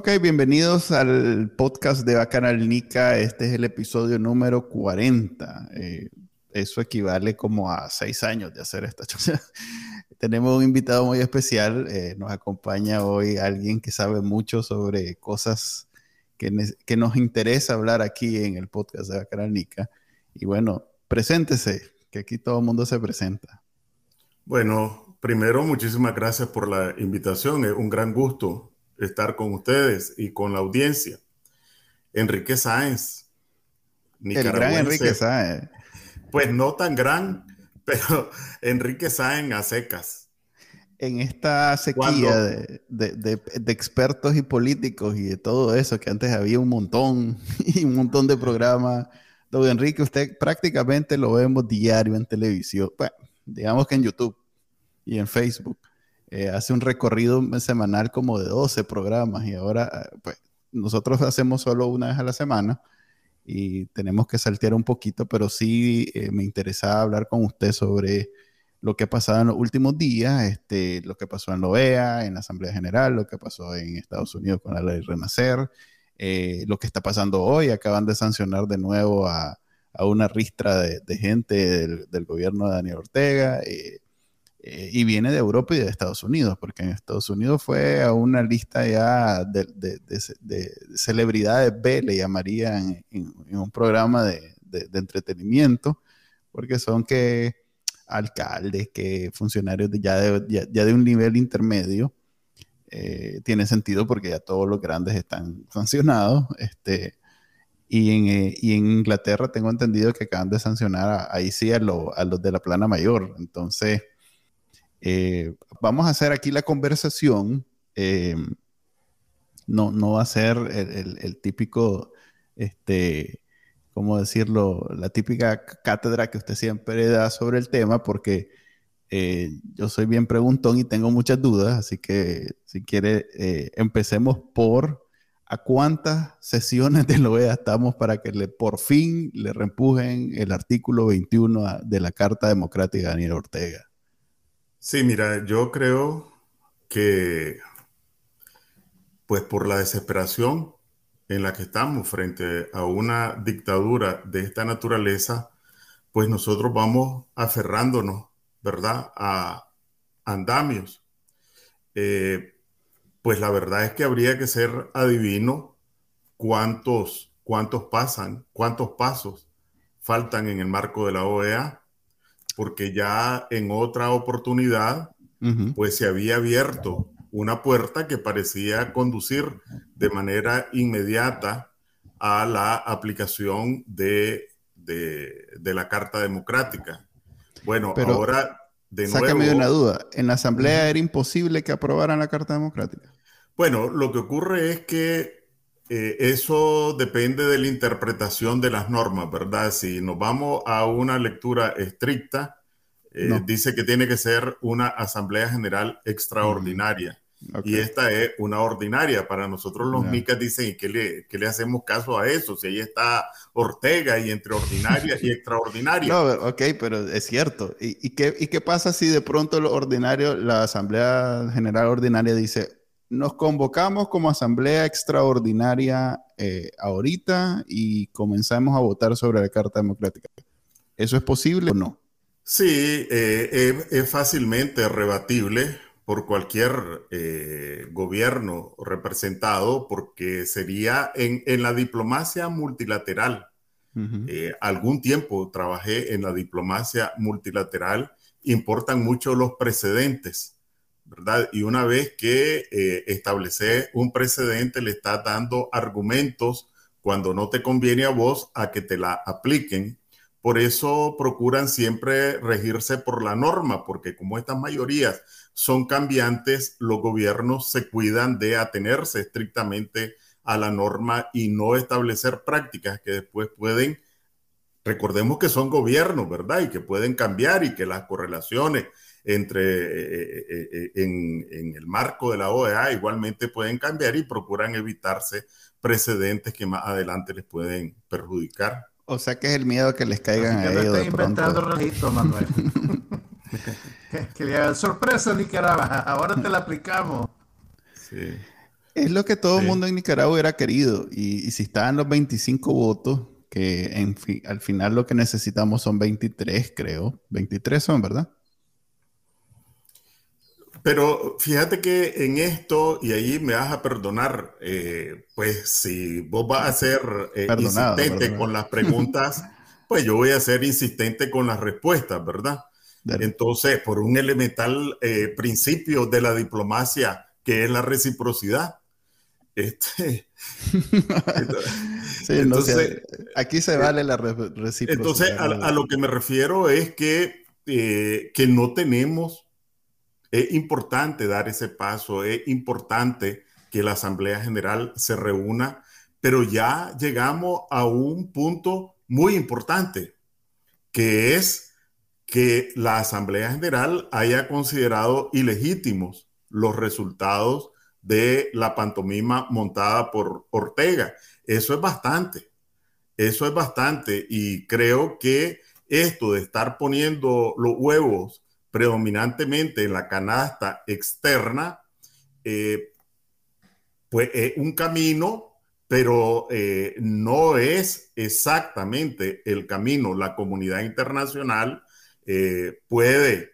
Ok, bienvenidos al podcast de Bacanal Nica. Este es el episodio número 40. Eh, eso equivale como a seis años de hacer esta cosa. Tenemos un invitado muy especial. Eh, nos acompaña hoy alguien que sabe mucho sobre cosas que, que, nos interesa hablar aquí en el podcast de Bacanal Nica. Y bueno, preséntese, que aquí todo el mundo se presenta. Bueno, primero, muchísimas gracias por la invitación. Es un gran gusto estar con ustedes y con la audiencia. Enrique Sáenz. El gran Enrique Sáenz. Pues no tan gran, pero Enrique Sáenz a secas. En esta sequía de, expertos y políticos y de todo eso, que antes había un montón y un montón de programas. Don Enrique, usted prácticamente lo vemos diario en televisión. Bueno, digamos que en YouTube y en Facebook. Eh, hace un recorrido semanal como de 12 programas y ahora pues nosotros hacemos solo una vez a la semana y tenemos que saltear un poquito, pero sí eh, me interesaba hablar con usted sobre lo que ha pasado en los últimos días, este, lo que pasó en la OEA, en la Asamblea General, lo que pasó en Estados Unidos con la ley Renacer, eh, lo que está pasando hoy, acaban de sancionar de nuevo a, a una ristra de, gente del, del, gobierno de Daniel Ortega. Eh, y viene de Europa y de Estados Unidos, porque en Estados Unidos fue a una lista ya de, celebridades B, le llamarían en, un programa de, entretenimiento, porque son que alcaldes, que funcionarios ya, ya, de un nivel intermedio, eh, tiene sentido porque ya todos los grandes están sancionados, este, y en, eh, y en Inglaterra tengo entendido que acaban de sancionar ahí sí a, a los de la plana mayor, entonces eh, vamos a hacer aquí la conversación. Eh, no, no va a ser el, típico, este, ¿cómo decirlo? La típica cátedra que usted siempre da sobre el tema, porque eh, yo soy bien preguntón y tengo muchas dudas, así que si quiere, empecemos por a cuántas sesiones de OEA estamos para que le, por fin le reempujen el artículo 21 de la Carta Democrática de Daniel Ortega. Sí, mira, yo creo que, pues por la desesperación en la que estamos frente a una dictadura de esta naturaleza, pues nosotros vamos aferrándonos, ¿verdad?, a andamios. Eh, pues la verdad es que habría que ser adivino cuántos, cuántos pasan, cuántos pasos faltan en el marco de la OEA porque ya en otra oportunidad, pues se había abierto una puerta que parecía conducir de manera inmediata a la aplicación de, de, la Carta Democrática. Bueno, ahora de nuevo... Sácame de una duda, ¿en la Asamblea era imposible que aprobaran la Carta Democrática? Bueno, lo que ocurre es que eh, eso depende de la interpretación de las normas, ¿verdad? Si nos vamos a una lectura estricta, eh, dice que tiene que ser una Asamblea General extraordinaria. Mm, y esta es una ordinaria. Para nosotros los micas dicen, ¿y qué le, qué le, hacemos caso a eso? Si ahí está Ortega y entre ordinaria y extraordinaria. No, ok, pero es cierto. ¿Y, y, qué, ¿Y qué pasa si de pronto lo ordinario, la Asamblea General Ordinaria dice, nos convocamos como asamblea extraordinaria eh, ahorita y comenzamos a votar sobre la Carta Democrática. ¿Eso es posible o no? Sí, eh, es, fácilmente rebatible por cualquier eh, gobierno representado porque sería en, la diplomacia multilateral. algún tiempo trabajé en la diplomacia multilateral, importan mucho los precedentes. Y una vez que eh, establece un precedente, le está dando argumentos cuando no te conviene a vos a que te la apliquen. Por eso procuran siempre regirse por la norma, porque como estas mayorías son cambiantes, los gobiernos se cuidan de atenerse estrictamente a la norma y no establecer prácticas que después pueden, recordemos que son gobiernos, ¿verdad? Y que pueden cambiar y que las correlaciones entre eh, eh, eh, en, el marco de la OEA igualmente pueden cambiar y procuran evitarse precedentes que más adelante les pueden perjudicar. O sea que es el miedo que les caigan a ellos. Estoy inventando registro, Manuel. que, le hagan sorpresa Nicaragua. Ahora te la aplicamos. Sí. Es lo que todo el mundo en Nicaragua hubiera querido. Y, si estaban los 25 votos, que en al final lo que necesitamos son 23, creo. 23 son, ¿verdad? Pero fíjate que en esto, y ahí me vas a perdonar, eh, pues si vos vas a ser eh, insistente con las preguntas, pues yo voy a ser insistente con las respuestas, ¿verdad? Entonces, por un elemental eh, principio de la diplomacia, que es la reciprocidad. Este, entonces, aquí se vale la reciprocidad. Entonces, a, a, lo que me refiero es que, que no tenemos es importante dar ese paso, es importante que la Asamblea General se reúna, pero ya llegamos a un punto muy importante, que es que la Asamblea General haya considerado ilegítimos los resultados de la pantomima montada por Ortega. Eso es bastante, eso es bastante y creo que esto de estar poniendo los huevos predominantemente en la canasta externa, eh, pues es un camino, pero eh, no es exactamente el camino. La comunidad internacional eh, puede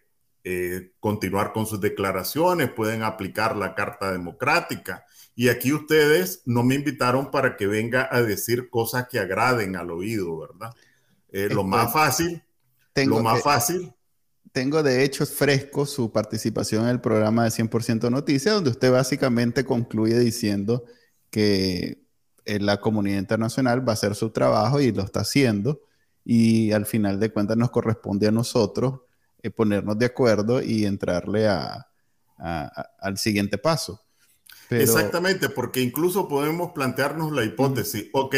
continuar con sus declaraciones, pueden aplicar la Carta Democrática. Y aquí ustedes no me invitaron para que venga a decir cosas que agraden al oído, ¿verdad? lo más fácil, lo más fácil tengo de hecho fresco su participación en el programa de 100% Noticias, donde usted básicamente concluye diciendo que eh, la comunidad internacional va a hacer su trabajo y lo está haciendo, y al final de cuentas nos corresponde a nosotros eh, ponernos de acuerdo y entrarle a, al siguiente paso. Exactamente, porque incluso podemos plantearnos la hipótesis, ok,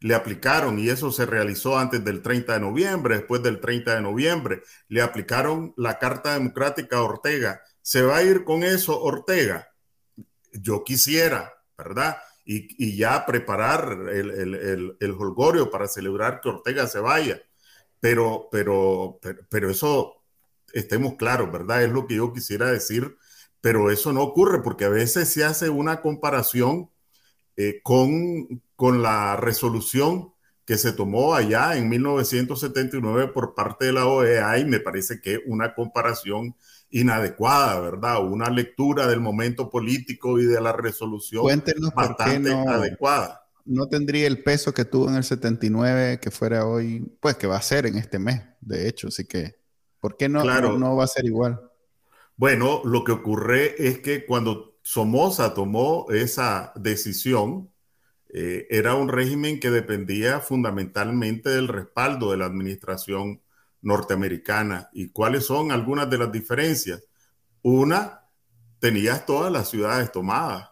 le aplicaron, y eso se realizó antes del 30 de noviembre, después del 30 de noviembre, le aplicaron la Carta Democrática a Ortega. ¿Se va a ir con eso Ortega? Yo quisiera, ¿verdad? Y, ya preparar el, el, el, holgorio para celebrar que Ortega se vaya. Pero, pero, pero, pero eso, estemos claros, ¿verdad? Es lo que yo quisiera decir, pero eso no ocurre porque a veces se hace una comparación eh, con, con la resolución que se tomó allá en 1979 por parte de la OEA y me parece que una comparación inadecuada, ¿verdad? Una lectura del momento político y de la resolución bastante adecuada. No tendría el peso que tuvo en el 79 que fuera hoy, pues que va a ser en este mes, de hecho, así que, ¿por qué no, no, no va a ser igual? Bueno, lo que ocurre es que cuando Somoza tomó esa decisión, eh, era un régimen que dependía fundamentalmente del respaldo de la administración norteamericana. ¿Y cuáles son algunas de las diferencias? Una, tenías todas las ciudades tomadas,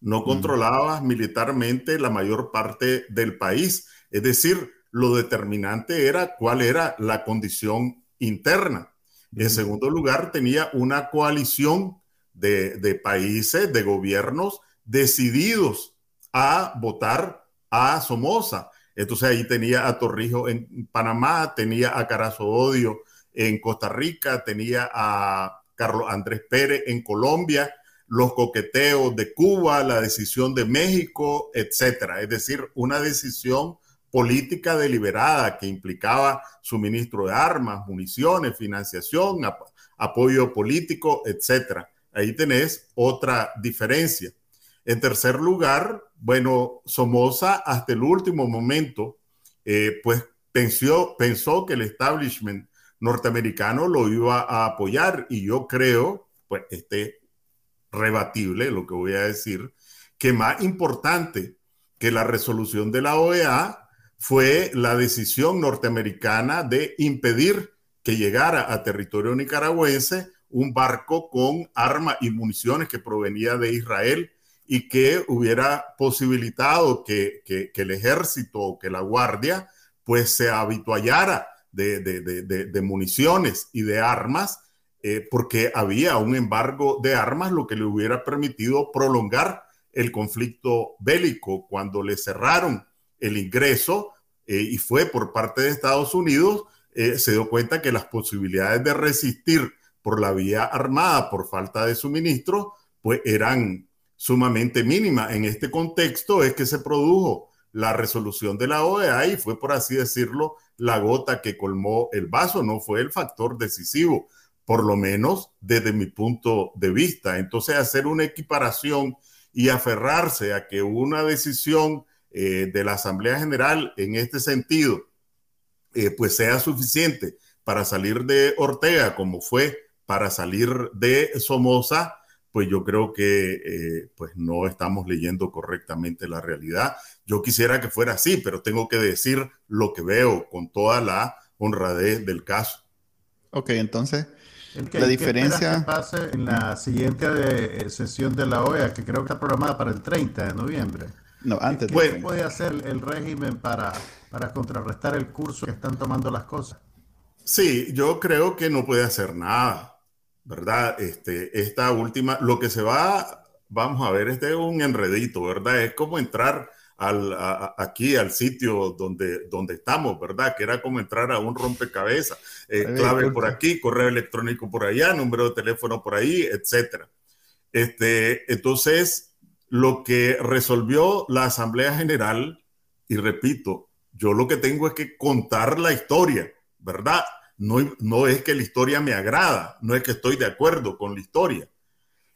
no controlabas militarmente la mayor parte del país. Es decir, lo determinante era cuál era la condición interna. En segundo lugar, tenía una coalición de, países, de gobiernos decididos a votar a Somoza. Entonces ahí tenía a Torrijos en Panamá, tenía a Carazo Odio en Costa Rica, tenía a Carlos Andrés Pérez en Colombia, los coqueteos de Cuba, la decisión de México, etcétera. Es decir, una decisión política deliberada que implicaba suministro de armas, municiones, financiación, apoyo político, etcétera. Ahí tenés otra diferencia. En tercer lugar, bueno, Somoza hasta el último momento, eh, pues pensó, pensó que el establishment norteamericano lo iba a apoyar y yo creo, pues este rebatible lo que voy a decir, que más importante que la resolución de la OEA fue la decisión norteamericana de impedir que llegara a territorio nicaragüense un barco con armas y municiones que provenía de Israel y que hubiera posibilitado que, el ejército o que la guardia pues se habituallara de, municiones y de armas, eh, porque había un embargo de armas, lo que le hubiera permitido prolongar el conflicto bélico cuando le cerraron el ingreso eh, y fue por parte de Estados Unidos, eh, se dio cuenta que las posibilidades de resistir por la vía armada por falta de suministro, pues eran sumamente mínimas. En este contexto es que se produjo la resolución de la OEA y fue, por así decirlo, la gota que colmó el vaso, no fue el factor decisivo, por lo menos desde mi punto de vista. Entonces, hacer una equiparación y aferrarse a que una decisión eh, de la Asamblea General en este sentido, eh, pues sea suficiente para salir de Ortega, como fue para salir de Somoza, pues yo creo que eh, pues no estamos leyendo correctamente la realidad. Yo quisiera que fuera así, pero tengo que decir lo que veo con toda la honradez del caso. Ok, entonces, la diferencia... Que pase en la siguiente eh, sesión de la OEA, que creo que está programada para el 30 de noviembre. No, antes. ¿Qué, puede hacer el régimen para, para contrarrestar el curso que están tomando las cosas? Sí, yo creo que no puede hacer nada ¿verdad? Este, esta última, lo que se va, vamos a ver, este es un enredito, ¿verdad? Es como entrar al, aquí al sitio donde, donde estamos, ¿verdad? Que era como entrar a un rompecabezas, eh, clave por aquí, correo electrónico por allá, número de teléfono por ahí, etcétera. Este, entonces, lo que resolvió la Asamblea General, y repito, yo lo que tengo es que contar la historia, ¿verdad? No, es que la historia me agrada, no es que estoy de acuerdo con la historia.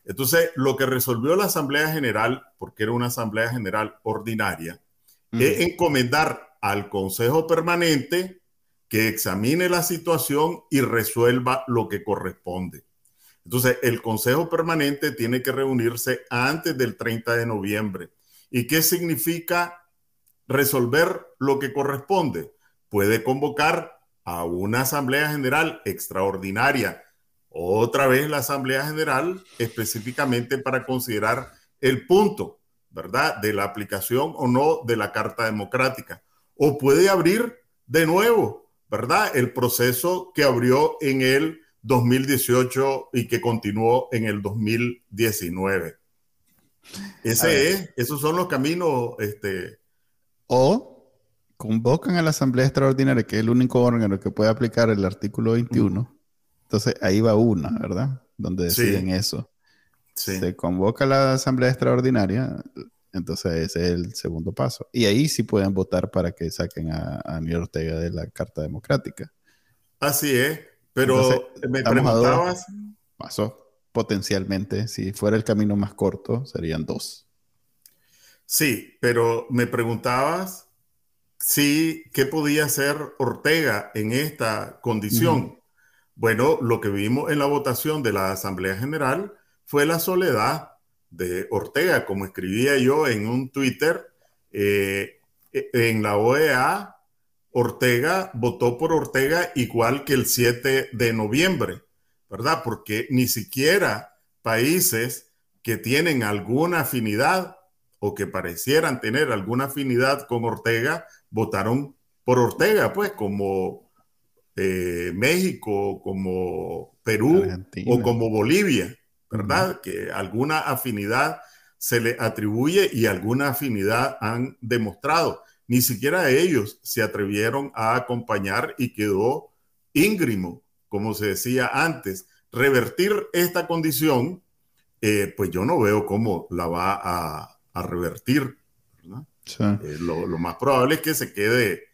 Entonces, lo que resolvió la Asamblea General, porque era una Asamblea General ordinaria, es encomendar al Consejo Permanente que examine la situación y resuelva lo que corresponde. Entonces, el Consejo Permanente tiene que reunirse antes del 30 de noviembre. ¿Y qué significa resolver lo que corresponde? Puede convocar a una asamblea general extraordinaria, otra vez la asamblea general específicamente para considerar el punto, ¿verdad?, de la aplicación o no de la Carta Democrática. O puede abrir de nuevo, ¿verdad?, el proceso que abrió en el 2018 y que continuó en el 2019. Ese es, esos son los caminos. Este, o convocan a la Asamblea Extraordinaria, que es el único órgano que puede aplicar el artículo 21. Entonces ahí va una, ¿verdad? Donde deciden eso. Se convoca a la Asamblea Extraordinaria, entonces ese es el segundo paso. Y ahí sí pueden votar para que saquen a, a Ortega de la Carta Democrática. Así es, pero me preguntabas. Pasó potencialmente, si fuera el camino más corto, serían dos. Sí, pero me preguntabas Sí, ¿qué podía hacer Ortega en esta condición? Bueno, lo que vimos en la votación de la Asamblea General fue la soledad de Ortega, como escribía yo en un Twitter, eh, e, en la OEA, Ortega votó por Ortega igual que el 7 de noviembre, ¿verdad? Porque ni siquiera países que tienen alguna afinidad o que parecieran tener alguna afinidad con Ortega votaron por Ortega, pues, como eh, México, como Perú o como Bolivia, ¿verdad? Que alguna afinidad se le atribuye y alguna afinidad han demostrado. Ni siquiera ellos se atrevieron a acompañar y quedó íngrimo, como se decía antes. Revertir esta condición, eh, pues yo no veo cómo la va a, a revertir. Eh, lo, más probable es que se quede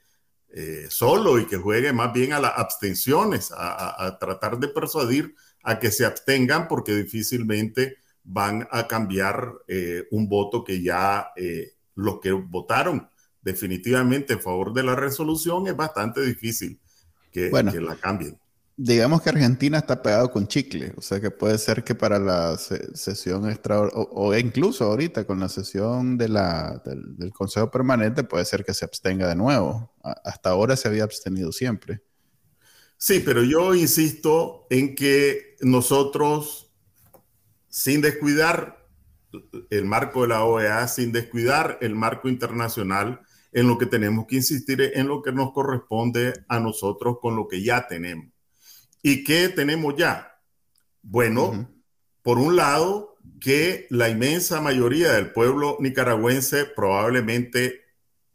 eh, solo y que juegue más bien a las abstenciones, a, tratar de persuadir a que se abstengan porque difícilmente van a cambiar eh, un voto que ya los que votaron definitivamente en favor de la resolución es bastante difícil que, que la cambien digamos que Argentina está pegado con chicle, o sea que puede ser que para la sesión extraordinaria, o, incluso ahorita con la sesión de la, del, Consejo Permanente, puede ser que se abstenga de nuevo. hasta ahora se había abstenido siempre. Sí, pero yo insisto en que nosotros, sin descuidar el marco de la OEA sin descuidar el marco internacional en lo que tenemos que insistir en lo que nos corresponde a nosotros con lo que ya tenemos. ¿Y qué tenemos ya? Bueno, por un lado, que la inmensa mayoría del pueblo nicaragüense probablemente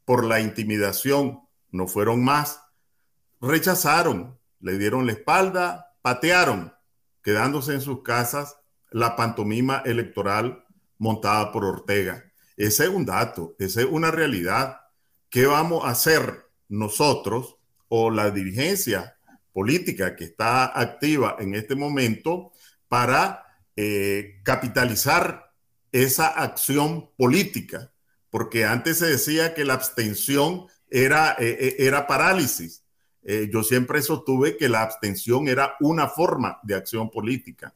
por la intimidación, no fueron más, rechazaron, le dieron la espalda, patearon, quedándose en sus casas la pantomima electoral montada por Ortega. Ese es un dato, esa es una realidad. ¿Qué vamos a hacer nosotros o la dirigencia política que está activa en este momento para eh, capitalizar esa acción política? Porque antes se decía que la abstención era, eh, eh, era parálisis. yo siempre sostuve que la abstención era una forma de acción política.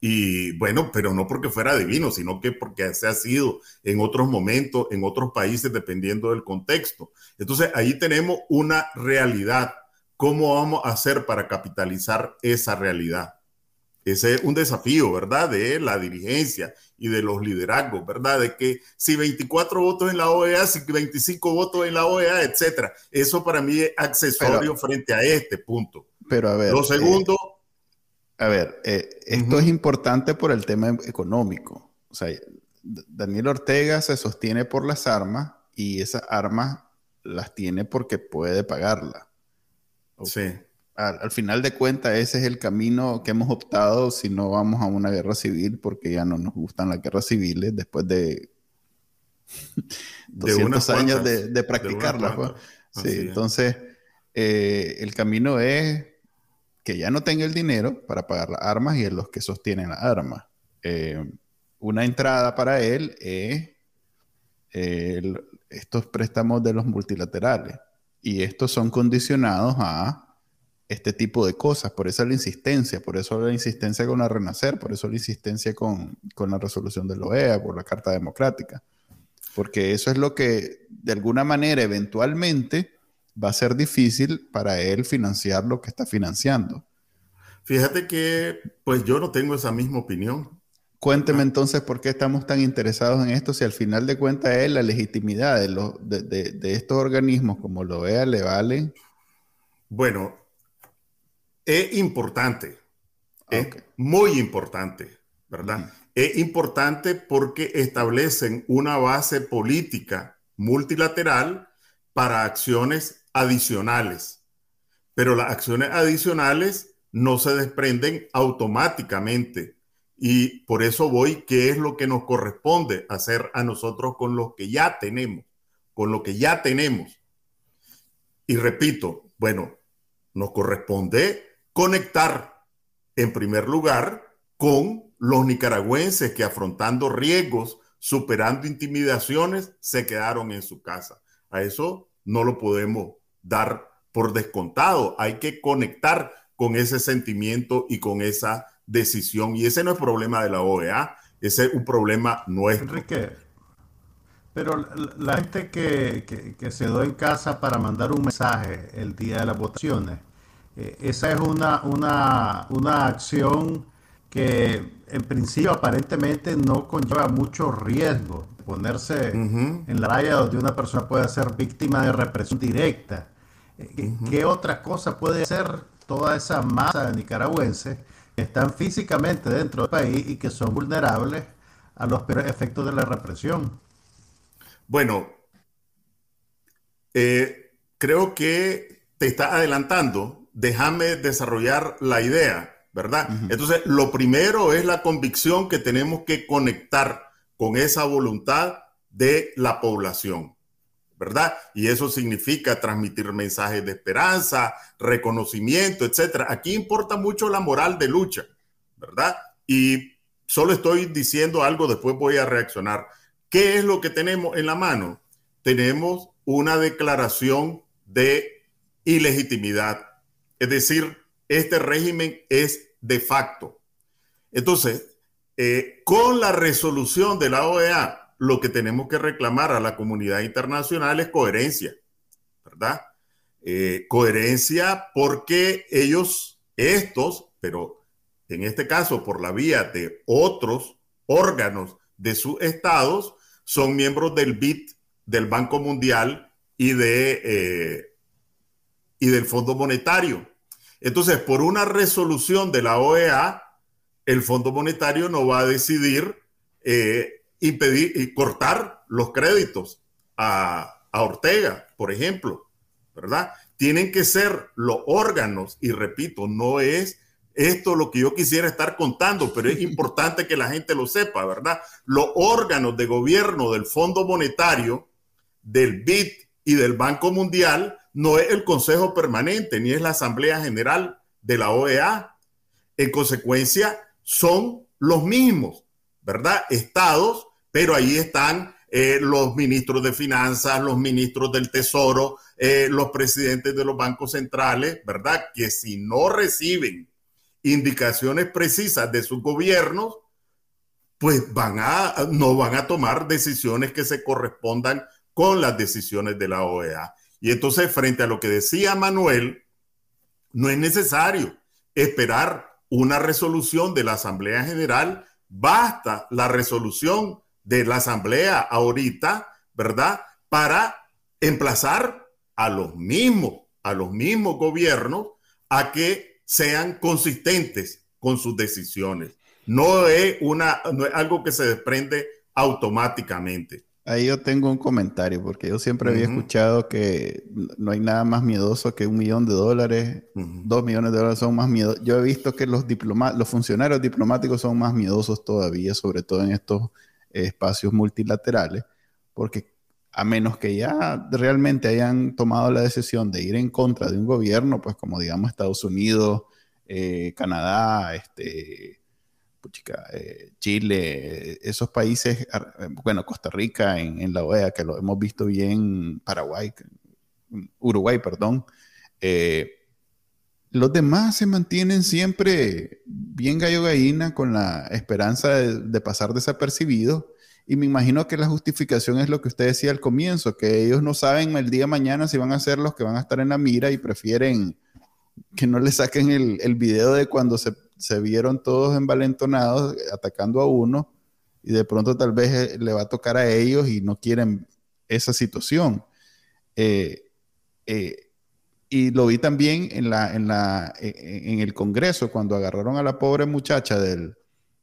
Y bueno, pero no porque fuera divino, sino que porque se ha sido en otros momentos, en otros países, dependiendo del contexto. Entonces, ahí tenemos una realidad. ¿Cómo vamos a hacer para capitalizar esa realidad? Ese es un desafío, ¿verdad? De la dirigencia y de los liderazgos, ¿verdad? De que si 24 votos en la OEA, si 25 votos en la OEA, etcétera. Eso para mí es accesorio frente a este punto. Pero a ver. Lo segundo. A ver, eh, esto es importante por el tema económico. O sea, Daniel Ortega se sostiene por las armas y esas armas las tiene porque puede pagarlas. Sí. Al, final de cuentas, ese es el camino que hemos optado si no vamos a una guerra civil, porque ya no nos gustan las guerras civiles después de 200 años de, de practicarlas. Pues. Sí, entonces, eh, el camino es que ya no tenga el dinero para pagar las armas y en los que sostienen las armas. Eh, una entrada para él es eh, estos préstamos de los multilaterales. Y estos son condicionados a este tipo de cosas. Por eso la insistencia, por eso la insistencia con la Renacer, por eso la insistencia con, con la resolución de la OEA, por la Carta Democrática. Porque eso es lo que, de alguna manera, eventualmente va a ser difícil para él financiar lo que está financiando. Fíjate que, pues yo no tengo esa misma opinión. Cuénteme entonces por qué estamos tan interesados en esto, si al final de cuentas es la legitimidad de, estos organismos como lo vea le vale. Bueno, es importante, es muy importante, ¿verdad? Es importante porque establecen una base política multilateral para acciones adicionales. Pero las acciones adicionales no se desprenden automáticamente. Y por eso voy, ¿qué es lo que nos corresponde hacer a nosotros con lo que ya tenemos? Con lo que ya tenemos. Y repito, bueno, nos corresponde conectar en primer lugar con los nicaragüenses que afrontando riesgos, superando intimidaciones, se quedaron en su casa. A eso no lo podemos dar por descontado. Hay que conectar con ese sentimiento y con esa decisión. Y ese no es problema de la OEA, ese es un problema nuestro. Enrique, pero la gente que, que, se dio en casa para mandar un mensaje el día de las votaciones, eh, esa es una, una, una acción que en principio aparentemente no conlleva mucho riesgo ponerse en la raya donde una persona puede ser víctima de represión directa. Eh, ¿Qué otra cosa puede hacer toda esa masa de nicaragüenses están físicamente dentro del país y que son vulnerables a los efectos de la represión? Bueno, eh, creo que te está adelantando. Déjame desarrollar la idea, ¿verdad? Entonces, lo primero es la convicción que tenemos que conectar con esa voluntad de la población, ¿verdad? Y eso significa transmitir mensajes de esperanza, reconocimiento, etcétera. Aquí importa mucho la moral de lucha, ¿verdad? Y solo estoy diciendo algo, después voy a reaccionar. ¿Qué es lo que tenemos en la mano? Tenemos una declaración de ilegitimidad. Es decir, este régimen es de facto. Entonces, eh, con la resolución de la OEA, lo que tenemos que reclamar a la comunidad internacional es coherencia, ¿verdad? Eh, coherencia porque ellos, estos, pero en este caso por la vía de otros órganos de sus estados son miembros del BID, del Banco Mundial y, de, eh, y del Fondo Monetario. Entonces, por una resolución de la OEA, el Fondo Monetario no va a decidir eh, impedir y cortar los créditos a, a Ortega, por ejemplo, ¿verdad? Tienen que ser los órganos, y repito, no es esto lo que yo quisiera estar contando, pero es importante que la gente lo sepa, ¿verdad? Los órganos de gobierno del Fondo Monetario, del BID y del Banco Mundial no es el Consejo Permanente ni es la Asamblea General de la OEA. En consecuencia, son los mismos, ¿verdad? Estados, pero ahí están eh, los ministros de finanzas, los ministros del tesoro, eh, los presidentes de los bancos centrales, ¿verdad? Que si no reciben indicaciones precisas de sus gobiernos, pues van a, no van a tomar decisiones que se correspondan con las decisiones de la OEA. Y entonces, frente a lo que decía Manuel, no es necesario esperar una resolución de la Asamblea General, basta la resolución de la Asamblea ahorita, ¿verdad? Para emplazar a los mismos, a los mismos gobiernos a que sean consistentes con sus decisiones. No es, una, no es algo que se desprende automáticamente. Ahí yo tengo un comentario, porque yo siempre había escuchado que no hay nada más miedoso que un millón de dólares, dos millones de dólares son más miedosos. Yo he visto que los, los funcionarios diplomáticos son más miedosos todavía, sobre todo en estos espacios multilaterales, porque a menos que ya realmente hayan tomado la decisión de ir en contra de un gobierno, pues como digamos Estados Unidos, eh, Canadá, este, eh, Chile, esos países, bueno, Costa Rica en, la OEA, que lo hemos visto bien, Paraguay, Uruguay, perdón. Eh, los demás se mantienen siempre bien gallo gallina con la esperanza de, pasar desapercibidos. Y me imagino que la justificación es lo que usted decía al comienzo, que ellos no saben el día de mañana si van a ser los que van a estar en la mira y prefieren que no le saquen el, el video de cuando se se vieron todos envalentonados atacando a uno y de pronto tal vez eh, le va a tocar a ellos y no quieren esa situación. Eh, eh, y lo vi también en, la, en, la, en el Congreso, cuando agarraron a la pobre muchacha del,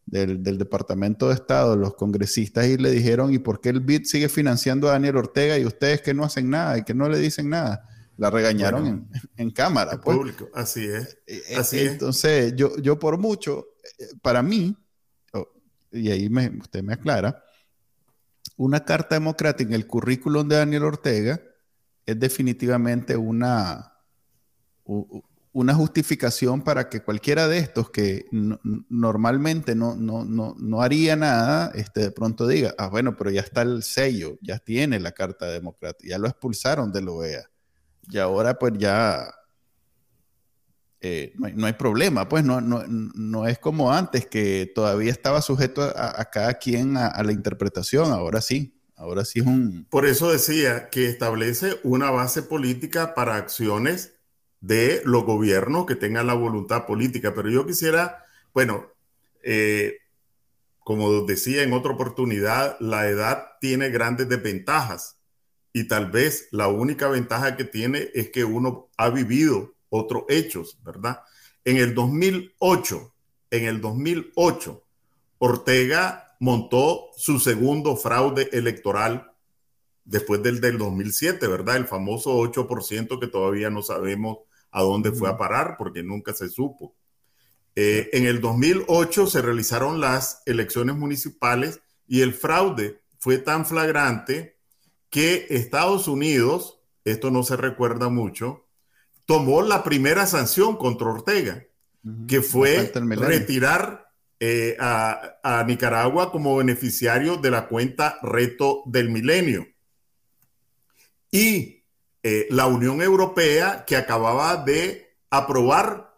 del, Departamento de Estado, los congresistas, y le dijeron, ¿y por qué el BID sigue financiando a Daniel Ortega y ustedes que no hacen nada y que no le dicen nada? la regañaron en, cámara. Pues. Público, así es. Eh, así Entonces, Yo, yo por mucho, eh, para mí, y ahí usted me aclara, una carta democrática en el currículum de Daniel Ortega es definitivamente una, una justificación para que cualquiera de estos que normalmente no, no, no, no, haría nada, este, de pronto diga, ah, bueno, pero ya está el sello, ya tiene la carta democrática, ya lo expulsaron de la OEA. Y ahora pues ya eh, no, hay, problema, pues no, no, es como antes, que todavía estaba sujeto a, cada quien a, la interpretación, ahora sí, ahora sí. Por eso decía que establece una base política para acciones de los gobiernos que tengan la voluntad política, pero yo quisiera, bueno, eh, como decía en otra oportunidad, la edad tiene grandes desventajas y tal vez la única ventaja que tiene es que uno ha vivido otros hechos, ¿verdad? En el 2008, en el 2008, Ortega montó su segundo fraude electoral después del del 2007, ¿verdad? El famoso 8% que todavía no sabemos a dónde fue a parar porque nunca se supo. Eh, en el 2008 se realizaron las elecciones municipales y el fraude fue tan flagrante que Estados Unidos, esto no se recuerda mucho, tomó la primera sanción contra Ortega, que fue retirar eh, a, Nicaragua como beneficiario de la cuenta Reto del Milenio. Y eh, la Unión Europea, que acababa de aprobar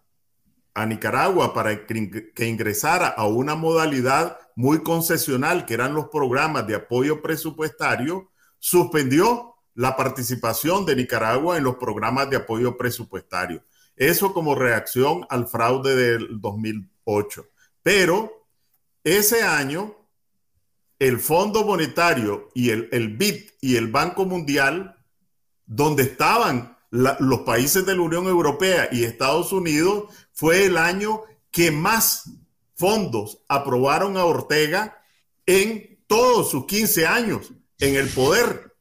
a Nicaragua para que ingresara a una modalidad muy concesional, que eran los programas de apoyo presupuestario, suspendió la participación de Nicaragua en los programas de apoyo presupuestario. Eso como reacción al fraude del 2008. Pero ese año el Fondo Monetario y el, el BID y el Banco Mundial, donde estaban los países de la Unión Europea y Estados Unidos, fue el año que más fondos aprobaron a Ortega en todos sus 15 años en el poder.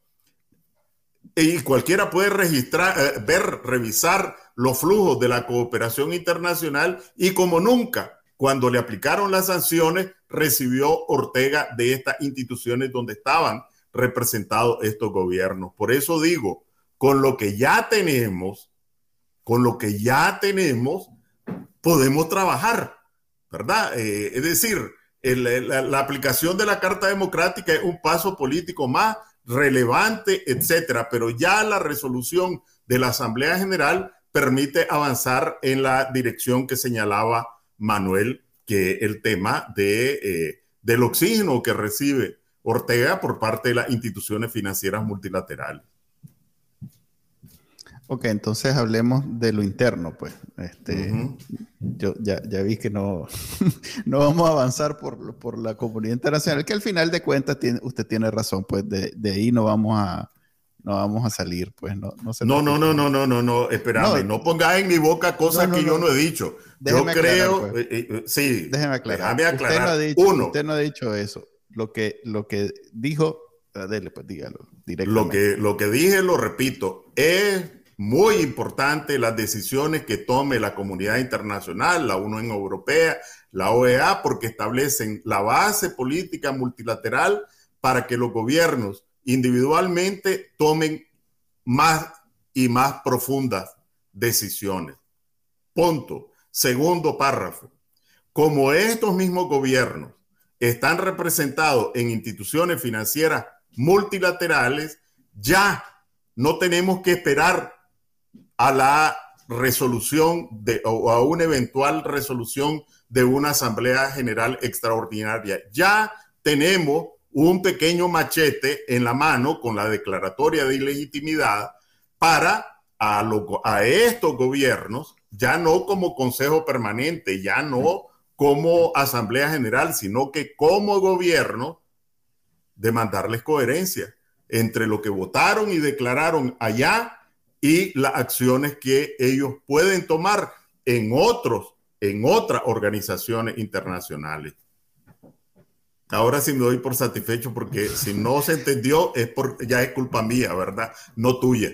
Y cualquiera puede registrar, eh, ver, revisar los flujos de la cooperación internacional y como nunca, cuando le aplicaron las sanciones, recibió Ortega de estas instituciones donde estaban representados estos gobiernos. Por eso digo, con lo que ya tenemos, con lo que ya tenemos, podemos trabajar, ¿verdad? Eh, es decir, la, aplicación de la Carta Democrática es un paso político más relevante, etcétera, pero ya la resolución de la Asamblea General permite avanzar en la dirección que señalaba Manuel, que el tema de, eh, del oxígeno que recibe Ortega por parte de las instituciones financieras multilaterales. Ok, entonces hablemos de lo interno, pues. Este, Yo ya, vi que no, no vamos a avanzar por, por, la comunidad internacional, que al final de cuentas tiene, usted tiene razón, pues de, de, ahí no vamos a, no vamos a salir, pues no, no No, no, no, no, no, no, no, espérame, no, pongas en mi boca cosas que yo no he dicho. yo creo, pues. eh, eh, sí, déjeme aclarar. Déjame aclarar. Usted no, ha dicho, Uno, usted no ha dicho eso. Lo que, lo que dijo, dele, pues dígalo directamente. Lo que, lo que dije, lo repito, es muy importante las decisiones que tome la comunidad internacional, la Unión Europea, la OEA, porque establecen la base política multilateral para que los gobiernos individualmente tomen más y más profundas decisiones. Punto. Segundo párrafo. Como estos mismos gobiernos están representados en instituciones financieras multilaterales, ya no tenemos que esperar a la resolución de, o a una eventual resolución de una Asamblea General Extraordinaria. Ya tenemos un pequeño machete en la mano con la declaratoria de ilegitimidad para a, a estos gobiernos, ya no como Consejo Permanente, ya no como Asamblea General, sino que como gobierno, demandarles coherencia entre lo que votaron y declararon allá y las acciones que ellos pueden tomar en otros, en otras organizaciones internacionales. Ahora sí me doy por satisfecho porque si no se entendió es por, ya es culpa mía, ¿verdad? No tuya.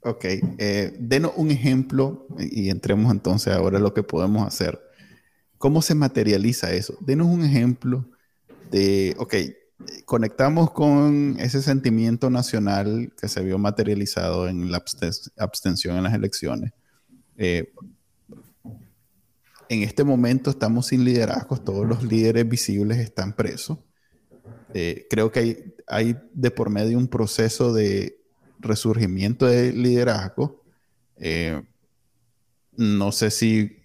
Ok, eh, denos un ejemplo y entremos entonces ahora a lo que podemos hacer. ¿Cómo se materializa eso? Denos un ejemplo de, ok, conectamos con ese sentimiento nacional que se vio materializado en la abstención en las elecciones. Eh, en este momento estamos sin liderazgos, todos los líderes visibles están presos. Eh, creo que hay, de por medio un proceso de resurgimiento de liderazgo. Eh, no sé si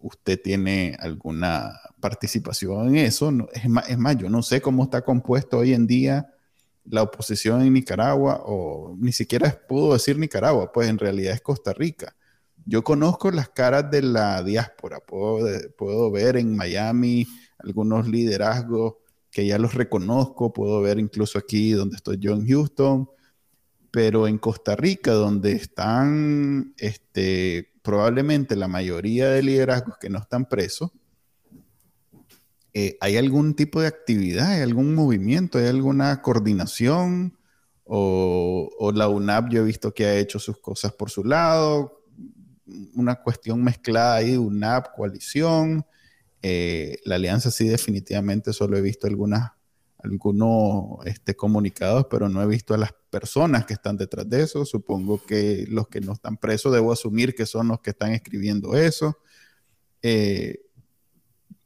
usted tiene alguna participación en eso. es, más, yo no sé cómo está compuesto hoy en día la oposición en Nicaragua, o ni siquiera puedo decir Nicaragua, pues en realidad es Costa Rica. Yo conozco las caras de la diáspora, puedo, puedo ver en Miami algunos liderazgos que ya los reconozco, puedo ver incluso aquí donde estoy yo en Houston, pero en Costa Rica, donde están este, probablemente la mayoría de liderazgos que no están presos, eh, ¿hay algún tipo de actividad, hay algún movimiento, hay alguna coordinación? O, la UNAP yo he visto que ha hecho sus cosas por su lado, una cuestión mezclada ahí, UNAP, coalición. Eh, la alianza sí definitivamente solo he visto algunos este, comunicados, pero no he visto a las personas que están detrás de eso. Supongo que los que no están presos, debo asumir que son los que están escribiendo eso. Eh,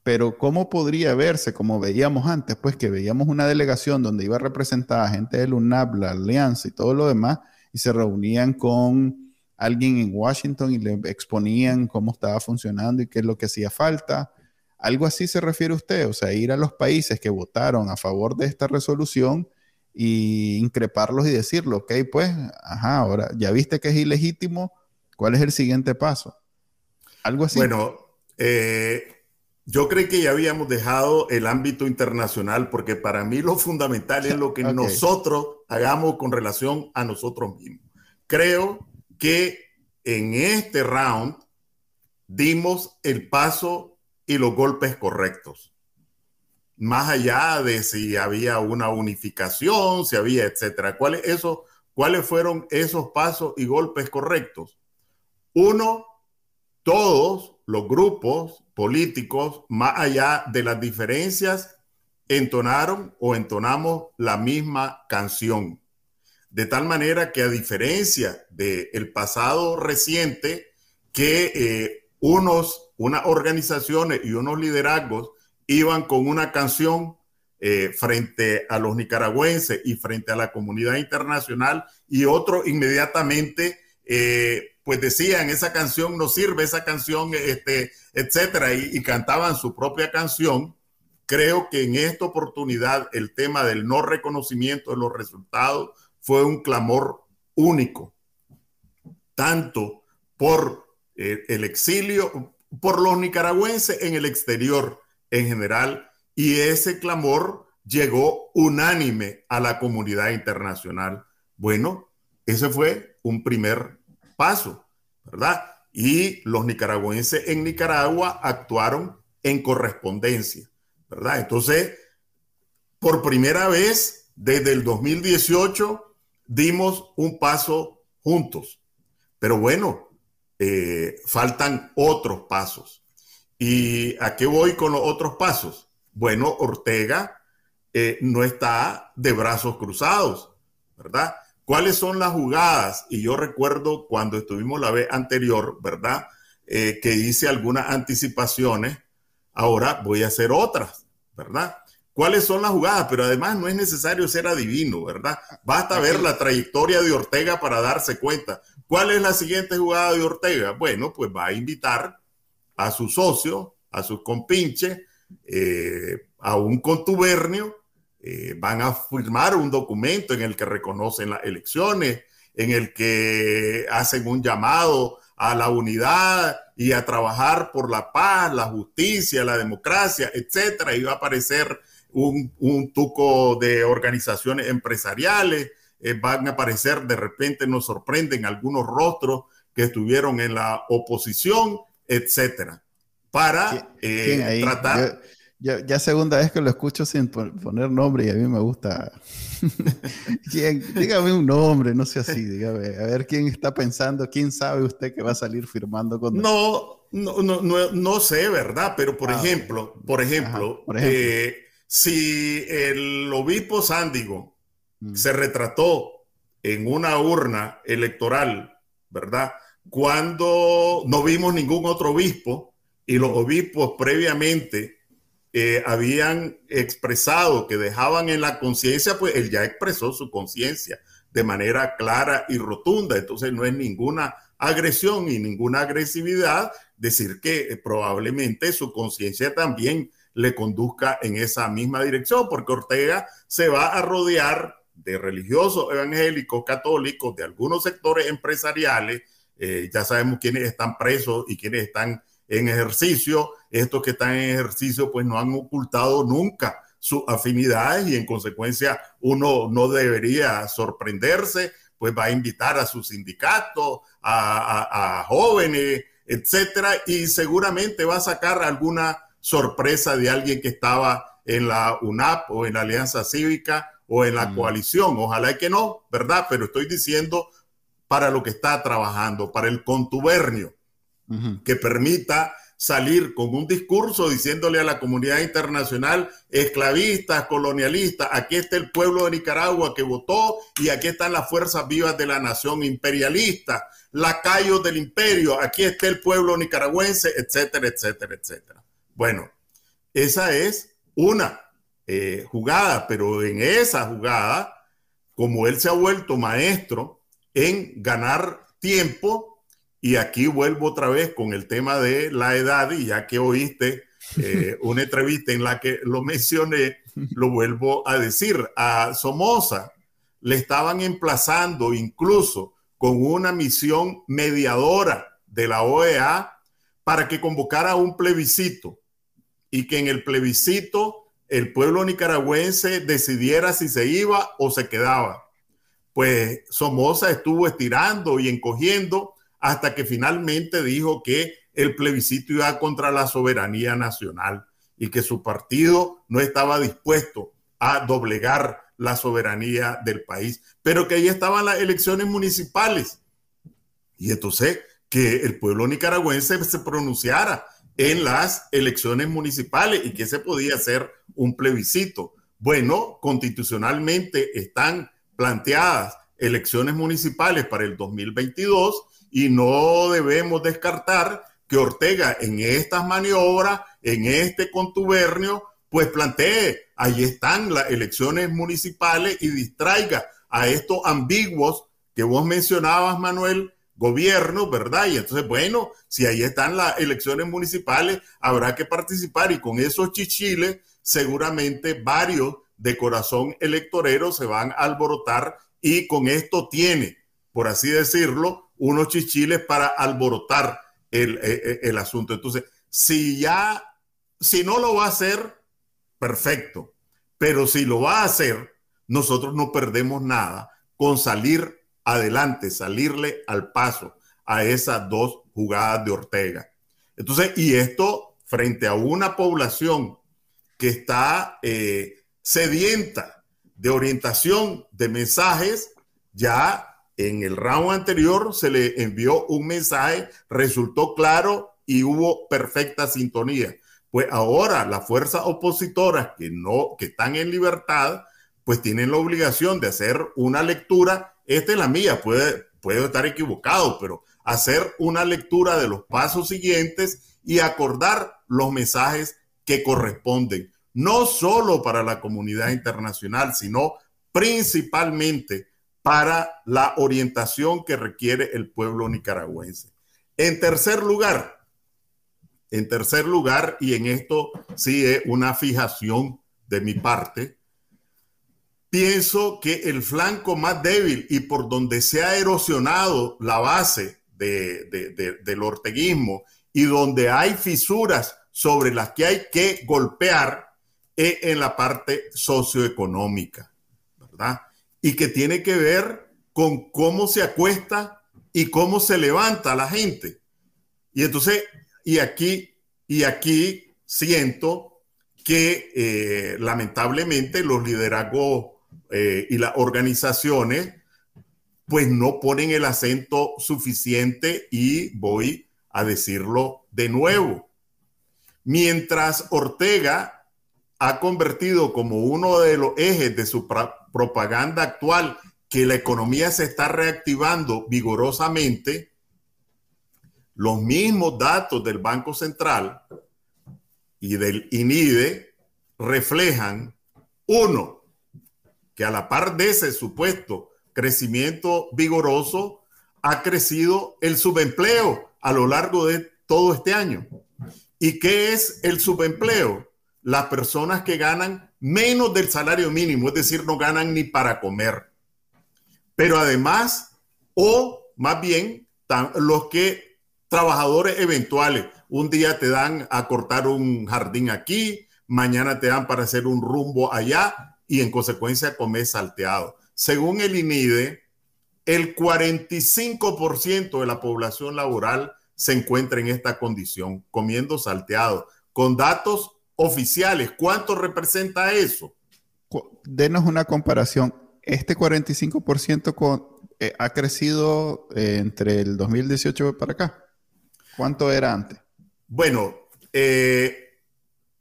pero ¿cómo podría verse, como veíamos antes, pues que veíamos una delegación donde iba representada gente del UNAP, la Alianza y todo lo demás, y se reunían con alguien en Washington y le exponían cómo estaba funcionando y qué es lo que hacía falta? Algo así se refiere usted, o sea, ir a los países que votaron a favor de esta resolución y increparlos y decirlo, ok, pues, ajá, ahora ya viste que es ilegítimo, ¿cuál es el siguiente paso? Algo así. Bueno, eh, yo creo que ya habíamos dejado el ámbito internacional porque para mí lo fundamental es lo que nosotros hagamos con relación a nosotros mismos. Creo que en este round dimos el paso y los golpes correctos. Más allá de si había una unificación, si había, etcétera. ¿Cuáles, eso, ¿Cuáles fueron esos pasos y golpes correctos? Uno, todos los grupos políticos, más allá de las diferencias, entonaron o entonamos la misma canción. De tal manera que a diferencia del pasado reciente, que eh, unos, unas organizaciones y unos liderazgos iban con una canción eh, frente a los nicaragüenses y frente a la comunidad internacional y otros inmediatamente eh, pues decían esa canción no sirve, esa canción, este, etcétera, y, y cantaban su propia canción. Creo que en esta oportunidad el tema del no reconocimiento de los resultados fue un clamor único, tanto por eh, el exilio, por los nicaragüenses en el exterior en general, y ese clamor llegó unánime a la comunidad internacional. Bueno, ese fue un primer paso, ¿verdad? Y los nicaragüenses en Nicaragua actuaron en correspondencia, ¿verdad? Entonces, por primera vez desde el 2018, dimos un paso juntos. Pero bueno, eh, faltan otros pasos. ¿Y a qué voy con los otros pasos? Bueno, Ortega eh, no está de brazos cruzados, ¿verdad? ¿Cuáles son las jugadas? Y yo recuerdo cuando estuvimos la vez anterior, ¿verdad? Eh, que hice algunas anticipaciones, ahora voy a hacer otras, ¿verdad? cuáles son las jugadas, pero además no es necesario ser adivino, ¿verdad? Basta ver la trayectoria de Ortega para darse cuenta. ¿Cuál es la siguiente jugada de Ortega? Bueno, pues va a invitar a su socio, a sus compinches, eh, a un contubernio, eh, van a firmar un documento en el que reconocen las elecciones, en el que hacen un llamado a la unidad y a trabajar por la paz, la justicia, la democracia, etcétera, y va a aparecer un, tuco de organizaciones empresariales, eh, van a aparecer, de repente nos sorprenden algunos rostros que estuvieron en la oposición, etcétera, para eh, tratar... ya segunda vez que lo escucho sin poner nombre y a mí me gusta. dígame un nombre, no sé así, dígame. A ver quién está pensando, quién sabe usted que va a salir firmando con. No, no, no, no, sé, ¿verdad? Pero por ah, ejemplo, por ejemplo, por ejemplo. Eh, si el obispo Sándigo mm. se retrató en una urna electoral, ¿verdad? Cuando no vimos ningún otro obispo y los obispos previamente eh, habían expresado que dejaban en la conciencia, pues él ya expresó su conciencia de manera clara y rotunda. Entonces no es ninguna agresión y ninguna agresividad decir que eh, probablemente su conciencia también le conduzca en esa misma dirección, porque Ortega se va a rodear de religiosos evangélicos, católicos, de algunos sectores empresariales. Eh, ya sabemos quiénes están presos y quiénes están en ejercicio. Estos que están en ejercicio pues no han ocultado nunca sus afinidades y en consecuencia uno no debería sorprenderse, pues va a invitar a sus sindicatos, a, a jóvenes, etcétera, y seguramente va a sacar alguna sorpresa de alguien que estaba en la UNAP o en la Alianza Cívica o en la mm. coalición. Ojalá que no, ¿verdad? Pero estoy diciendo para lo que está trabajando, para el contubernio, que permita salir con un discurso diciéndole a la comunidad internacional, esclavistas, colonialistas, aquí está el pueblo de Nicaragua que votó y aquí están las fuerzas vivas de la nación imperialista, lacayos del imperio, aquí está el pueblo nicaragüense, etcétera, etcétera, etcétera. Bueno, esa es una eh, jugada, pero en esa jugada, como él se ha vuelto maestro en ganar tiempo, y aquí vuelvo otra vez con el tema de la edad, y ya que oíste eh, una entrevista en la que lo mencioné, lo vuelvo a decir, a Somoza le estaban emplazando incluso con una misión mediadora de la OEA para que convocara un plebiscito y que en el plebiscito el pueblo nicaragüense decidiera si se iba o se quedaba. Pues Somoza estuvo estirando y encogiendo hasta que finalmente dijo que el plebiscito iba contra la soberanía nacional y que su partido no estaba dispuesto a doblegar la soberanía del país, pero que ahí estaban las elecciones municipales. Y entonces que el pueblo nicaragüense se pronunciara en las elecciones municipales y que se podía hacer un plebiscito. Bueno, constitucionalmente están planteadas elecciones municipales para el 2022 y no debemos descartar que Ortega en estas maniobras, en este contubernio, pues plantee, ahí están las elecciones municipales y distraiga a estos ambiguos que vos mencionabas, Manuel, gobierno, ¿verdad? Y entonces, bueno, si ahí están las elecciones municipales, habrá que participar y con esos chichiles, seguramente varios de corazón electorero se van a alborotar y con esto tiene, por así decirlo, unos chichiles para alborotar el, eh, eh, el, asunto. Entonces, si ya, si no lo va a hacer, perfecto. Pero si lo va a hacer, nosotros no perdemos nada con salir adelante, salirle al paso a esas dos jugadas de Ortega. Entonces, y esto frente a una población que está eh, sedienta de orientación de mensajes, ya en el round anterior se le envió un mensaje, resultó claro y hubo perfecta sintonía. Pues ahora las fuerzas opositoras que no, que están en libertad, pues tienen la obligación de hacer una lectura. Esta es la mía, puede, puede estar equivocado, pero hacer una lectura de los pasos siguientes y acordar los mensajes que corresponden, no solo para la comunidad internacional, sino principalmente para la orientación que requiere el pueblo nicaragüense. En tercer lugar, en tercer lugar, y en esto sí es una fijación de mi parte, pienso que el flanco más débil y por donde se ha erosionado la base del orteguismo y donde hay fisuras sobre las que hay que golpear es en la parte socioeconómica, ¿verdad? Y que tiene que ver con cómo se acuesta y cómo se levanta la gente. Y entonces, y aquí, y aquí siento que eh, lamentablemente los liderazgos eh, y las organizaciones pues no ponen el acento suficiente y voy a decirlo de nuevo. Mientras Ortega ha convertido como uno de los ejes de su propaganda actual que la economía se está reactivando vigorosamente, los mismos datos del Banco Central y del INIDE reflejan, uno, que a la par de ese supuesto crecimiento vigoroso, ha crecido el subempleo a lo largo de todo este año. ¿Y qué es el subempleo? Las personas que ganan menos del salario mínimo, es decir, no ganan ni para comer. Pero además, o más bien, los que trabajadores eventuales, un día te dan a cortar un jardín aquí, mañana te dan para hacer un rumbo allá y en consecuencia comes salteado. Según el INIDE, el 45% de la población laboral se encuentra en esta condición, comiendo salteado, con datos oficiales. ¿Cuánto representa eso? Denos una comparación. Este 45% con, eh, ha crecido eh, entre el 2018 para acá. ¿Cuánto era antes? Bueno, eh,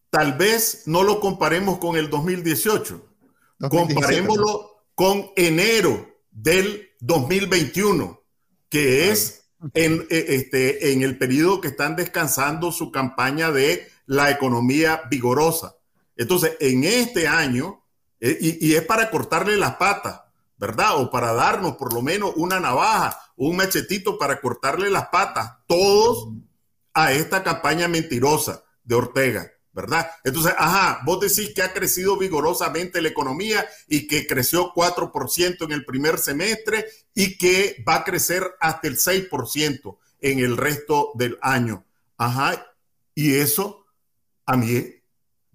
tal vez no lo comparemos con el 2018. Comparémoslo con enero del 2021, que es en, este, en el periodo que están descansando su campaña de la economía vigorosa. Entonces, en este año, eh, y, es para cortarle las patas, ¿verdad? O para darnos por lo menos una navaja, un machetito para cortarle las patas, todos a esta campaña mentirosa de Ortega, ¿verdad? Entonces, ajá, vos decís que ha crecido vigorosamente la economía y que creció 4% en el primer semestre y que va a crecer hasta el 6% en el resto del año. Ajá, y eso a mí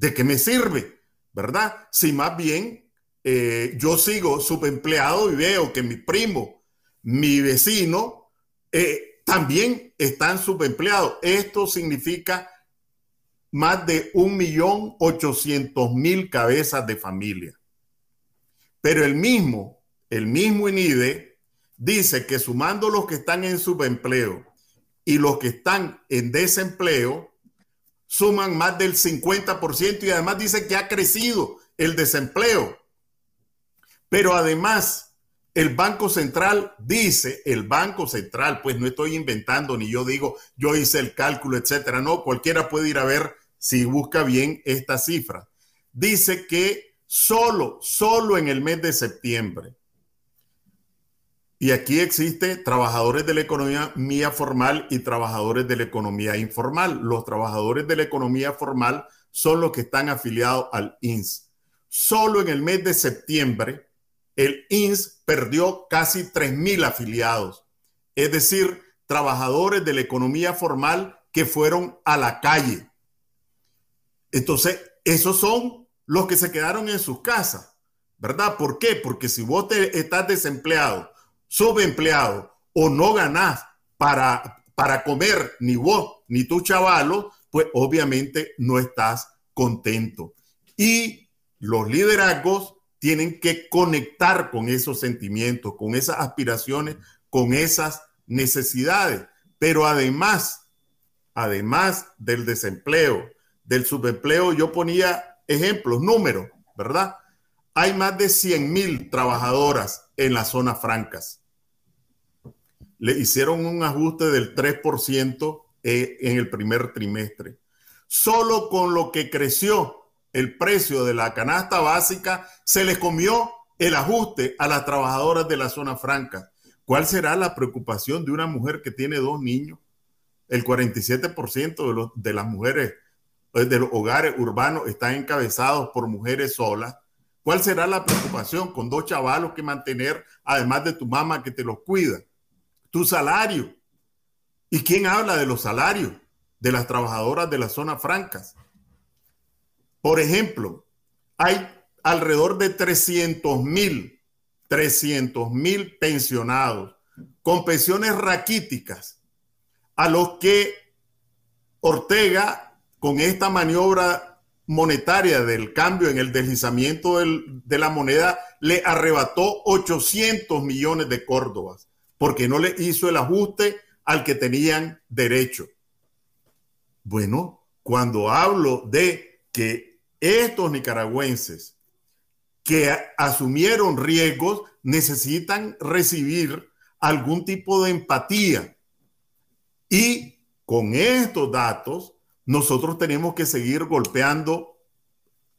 ¿De qué me sirve? ¿Verdad? Si más bien eh, yo sigo subempleado y veo que mi primo, mi vecino, eh, también están subempleados. Esto significa más de un millón ochocientos mil cabezas de familia. Pero el mismo, el mismo INIDE dice que sumando los que están en subempleo y los que están en desempleo, suman más del 50% y además dice que ha crecido el desempleo. Pero además, el Banco Central dice, el Banco Central, pues no estoy inventando ni yo digo, yo hice el cálculo, etcétera. No, cualquiera puede ir a ver si busca bien esta cifra. Dice que solo, solo en el mes de septiembre, y aquí existe trabajadores de la economía formal y trabajadores de la economía informal. Los trabajadores de la economía formal son los que están afiliados al INS. Solo en el mes de septiembre, el INS perdió casi 3.000 afiliados, es decir, trabajadores de la economía formal que fueron a la calle. Entonces, esos son los que se quedaron en sus casas, ¿verdad? ¿Por qué? Porque si vos te, estás desempleado subempleado o no ganás para, para comer ni vos ni tu chavalo, pues obviamente no estás contento. Y los liderazgos tienen que conectar con esos sentimientos, con esas aspiraciones, con esas necesidades. Pero además, además del desempleo, del subempleo, yo ponía ejemplos, números, ¿verdad? Hay más de 100 mil trabajadoras en las zonas francas le hicieron un ajuste del 3% eh, en el primer trimestre. Solo con lo que creció el precio de la canasta básica, se les comió el ajuste a las trabajadoras de la zona franca. ¿Cuál será la preocupación de una mujer que tiene dos niños? El 47% de, los, de las mujeres eh, de los hogares urbanos están encabezados por mujeres solas. ¿Cuál será la preocupación con dos chavalos que mantener, además de tu mamá que te los cuida? Tu salario. ¿Y quién habla de los salarios de las trabajadoras de las zonas francas? Por ejemplo, hay alrededor de 300 mil, 300 mil pensionados con pensiones raquíticas a los que Ortega, con esta maniobra monetaria del cambio en el deslizamiento de la moneda, le arrebató 800 millones de córdobas porque no le hizo el ajuste al que tenían derecho. Bueno, cuando hablo de que estos nicaragüenses que asumieron riesgos necesitan recibir algún tipo de empatía. Y con estos datos, nosotros tenemos que seguir golpeando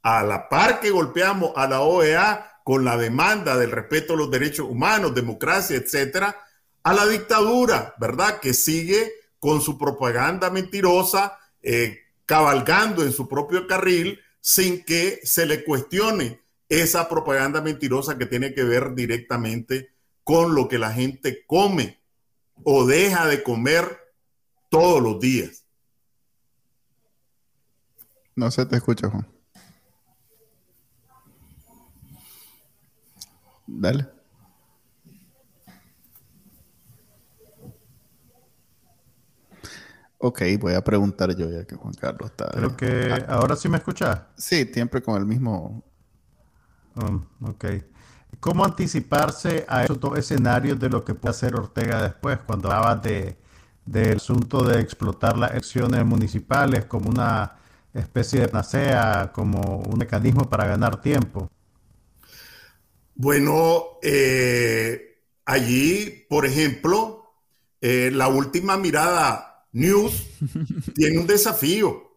a la par que golpeamos a la OEA con la demanda del respeto a los derechos humanos, democracia, etcétera, a la dictadura, ¿verdad? Que sigue con su propaganda mentirosa, eh, cabalgando en su propio carril sin que se le cuestione esa propaganda mentirosa que tiene que ver directamente con lo que la gente come o deja de comer todos los días. No se te escucha, Juan. Dale. Ok, voy a preguntar yo ya que Juan Carlos está. Creo que ah. ahora sí me escuchas. Sí, siempre con el mismo. Um, ok. ¿Cómo anticiparse a esos dos escenarios de lo que puede hacer Ortega después? Cuando hablabas de, del asunto de explotar las elecciones municipales como una especie de nacea, como un mecanismo para ganar tiempo. Bueno, eh, allí, por ejemplo, eh, la última mirada News tiene un desafío.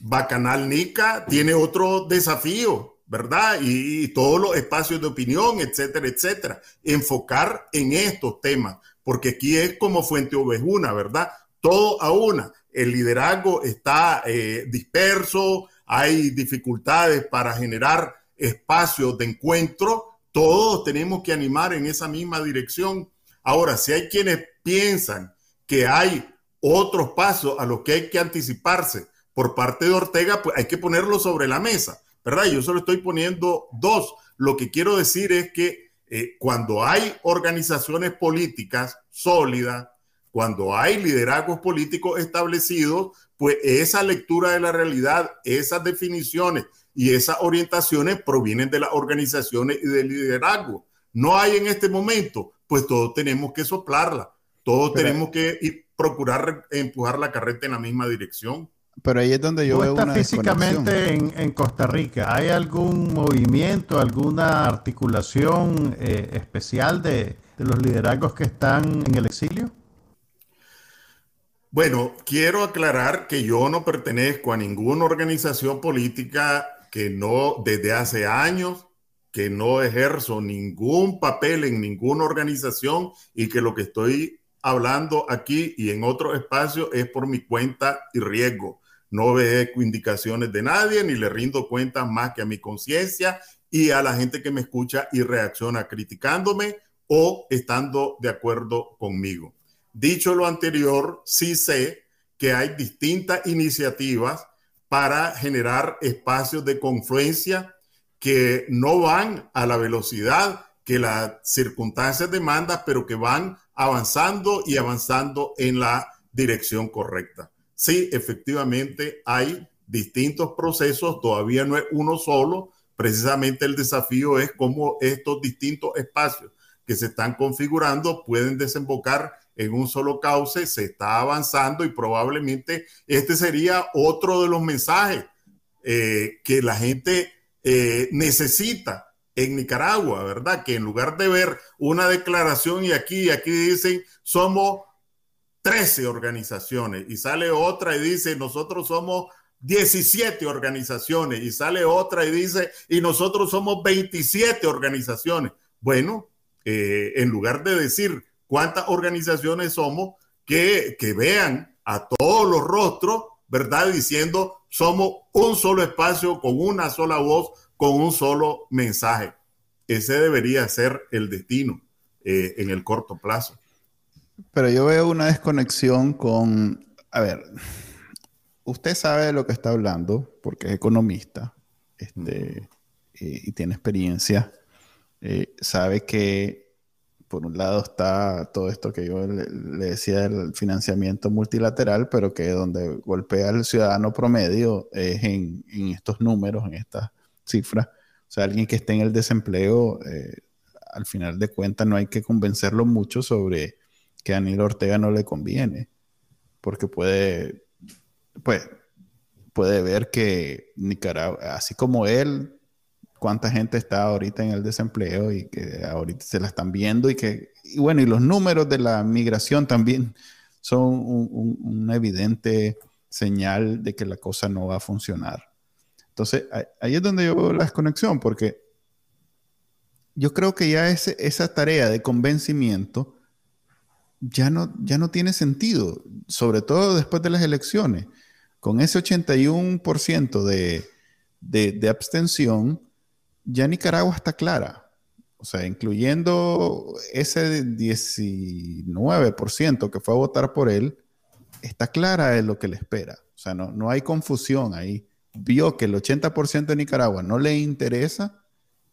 Bacanal Nica tiene otro desafío, ¿verdad? Y, todos los espacios de opinión, etcétera, etcétera. Enfocar en estos temas, porque aquí es como Fuente Ovejuna, ¿verdad? Todo a una. El liderazgo está eh, disperso, hay dificultades para generar espacios de encuentro. Todos tenemos que animar en esa misma dirección. Ahora, si hay quienes piensan que hay otros pasos a los que hay que anticiparse, por parte de Ortega, pues hay que ponerlo sobre la mesa, ¿verdad? Yo solo estoy poniendo dos. Lo que quiero decir es que eh, cuando hay organizaciones políticas sólidas, cuando hay liderazgos políticos establecidos, pues esa lectura de la realidad, esas definiciones y esas orientaciones provienen de las organizaciones y del liderazgo. No hay en este momento, pues todos tenemos que soplarla, todos tenemos que procurar empujar la carreta en la misma dirección. Pero ahí es donde yo veo una físicamente en, en, Costa Rica, ¿hay algún movimiento, alguna articulación eh, especial de, de los liderazgos que están en el exilio? Bueno, quiero aclarar que yo no pertenezco a ninguna organización política que no, desde hace años, que no ejerzo ningún papel en ninguna organización y que lo que estoy hablando aquí y en otro espacio es por mi cuenta y riesgo. No obedezco indicaciones de nadie ni le rindo cuentas más que a mi conciencia y a la gente que me escucha y reacciona criticándome o estando de acuerdo conmigo. Dicho lo anterior, sí sé que hay distintas iniciativas para generar espacios de confluencia que no van a la velocidad que las circunstancias demandan, pero que van avanzando y avanzando en la dirección correcta. Sí, efectivamente hay distintos procesos, todavía no es uno solo, precisamente el desafío es cómo estos distintos espacios que se están configurando pueden desembocar en un solo cauce, se está avanzando y probablemente este sería otro de los mensajes eh, que la gente eh, necesita en Nicaragua, ¿verdad? Que en lugar de ver una declaración y aquí, aquí dicen, somos 13 organizaciones y sale otra y dice, nosotros somos 17 organizaciones y sale otra y dice, y nosotros somos 27 organizaciones. Bueno, eh, en lugar de decir cuántas organizaciones somos que, vean a todos los rostros, ¿verdad? Diciendo, somos un solo espacio con una sola voz, con un solo mensaje. Ese debería ser el destino eh, en el corto plazo. Pero yo veo una desconexión con, a ver, usted sabe de lo que está hablando porque es economista este, eh, y tiene experiencia. Eh, sabe que por un lado está todo esto que yo le, decía del financiamiento multilateral, pero que donde golpea al ciudadano promedio es en, estos números, en estas cifras. O sea, alguien que esté en el desempleo, eh, al final de cuentas no hay que convencerlo mucho sobre que a Daniel Ortega no le conviene, porque puede, pues, puede ver que Nicaragua, así como él cuánta gente está ahorita en el desempleo y que ahorita se la están viendo y que, y bueno, y los números de la migración también son un, una evidente señal de que la cosa no va a funcionar. Entonces, ahí es donde yo veo la desconexión, porque yo creo que ya ese, esa tarea de convencimiento ya no, ya no tiene sentido, sobre todo después de las elecciones. Con ese 81% de, de, de abstención, ya Nicaragua está clara. O sea, incluyendo ese 19% que fue a votar por él, está clara de lo que le espera. O sea, no, no hay confusión ahí. Vio que el 80% de Nicaragua no le interesa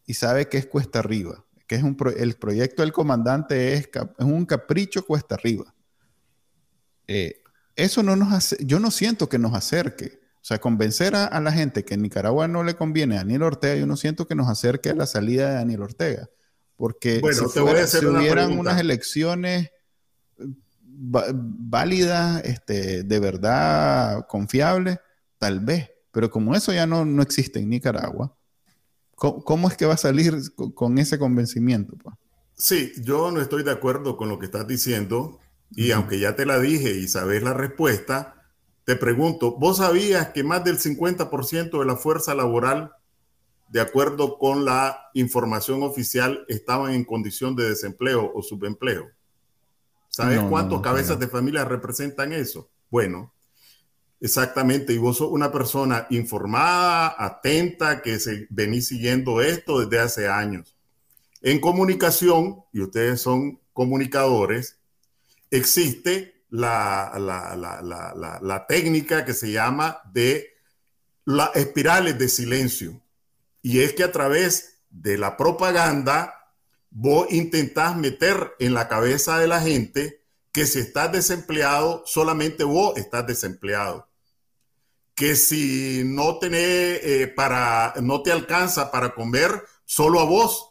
y sabe que es cuesta arriba. Que es un el proyecto del comandante es, es un capricho cuesta arriba. Eh, eso no nos hace, yo no siento que nos acerque o sea, convencer a, la gente que en Nicaragua no le conviene a Daniel Ortega, yo no siento que nos acerque a la salida de Daniel Ortega. Porque si, hubieran unas elecciones válidas, este, de verdad confiables, tal vez. Pero como eso ya no, no existe en Nicaragua, ¿cómo, es que va a salir con, ese convencimiento? Pues? Sí, yo no estoy de acuerdo con lo que estás diciendo. Y aunque ya te la dije y sabes la respuesta, te pregunto, ¿vos sabías que más del 50% de la fuerza laboral, de acuerdo con la información oficial, estaban en condición de desempleo o subempleo? ¿Sabes cuántos cabezas de familia representan eso? Bueno, exactamente. Y vos sos una persona informada, atenta, que se venís siguiendo esto desde hace años. En comunicación, y ustedes son comunicadores, existe la, la, técnica que se llama de las espirales de silencio. Y es que a través de la propaganda vos intentás meter en la cabeza de la gente que si estás desempleado, solamente vos estás desempleado. Que si no tenés eh, para, no te alcanza para comer, solo a vos.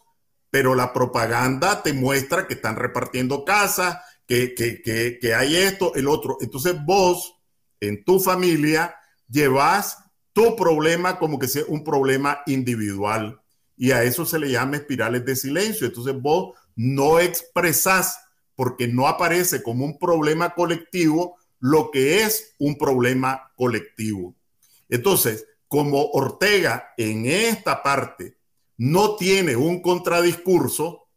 Pero la propaganda te muestra que están repartiendo casas, que, que, que, hay esto, el otro. Entonces vos, en tu familia, llevas tu problema como que sea un problema individual. Y a eso se le llama espirales de silencio. Entonces vos no expresás porque no aparece como un problema colectivo lo que es un problema colectivo. Entonces, como Ortega en esta parte no tiene un contradiscurso,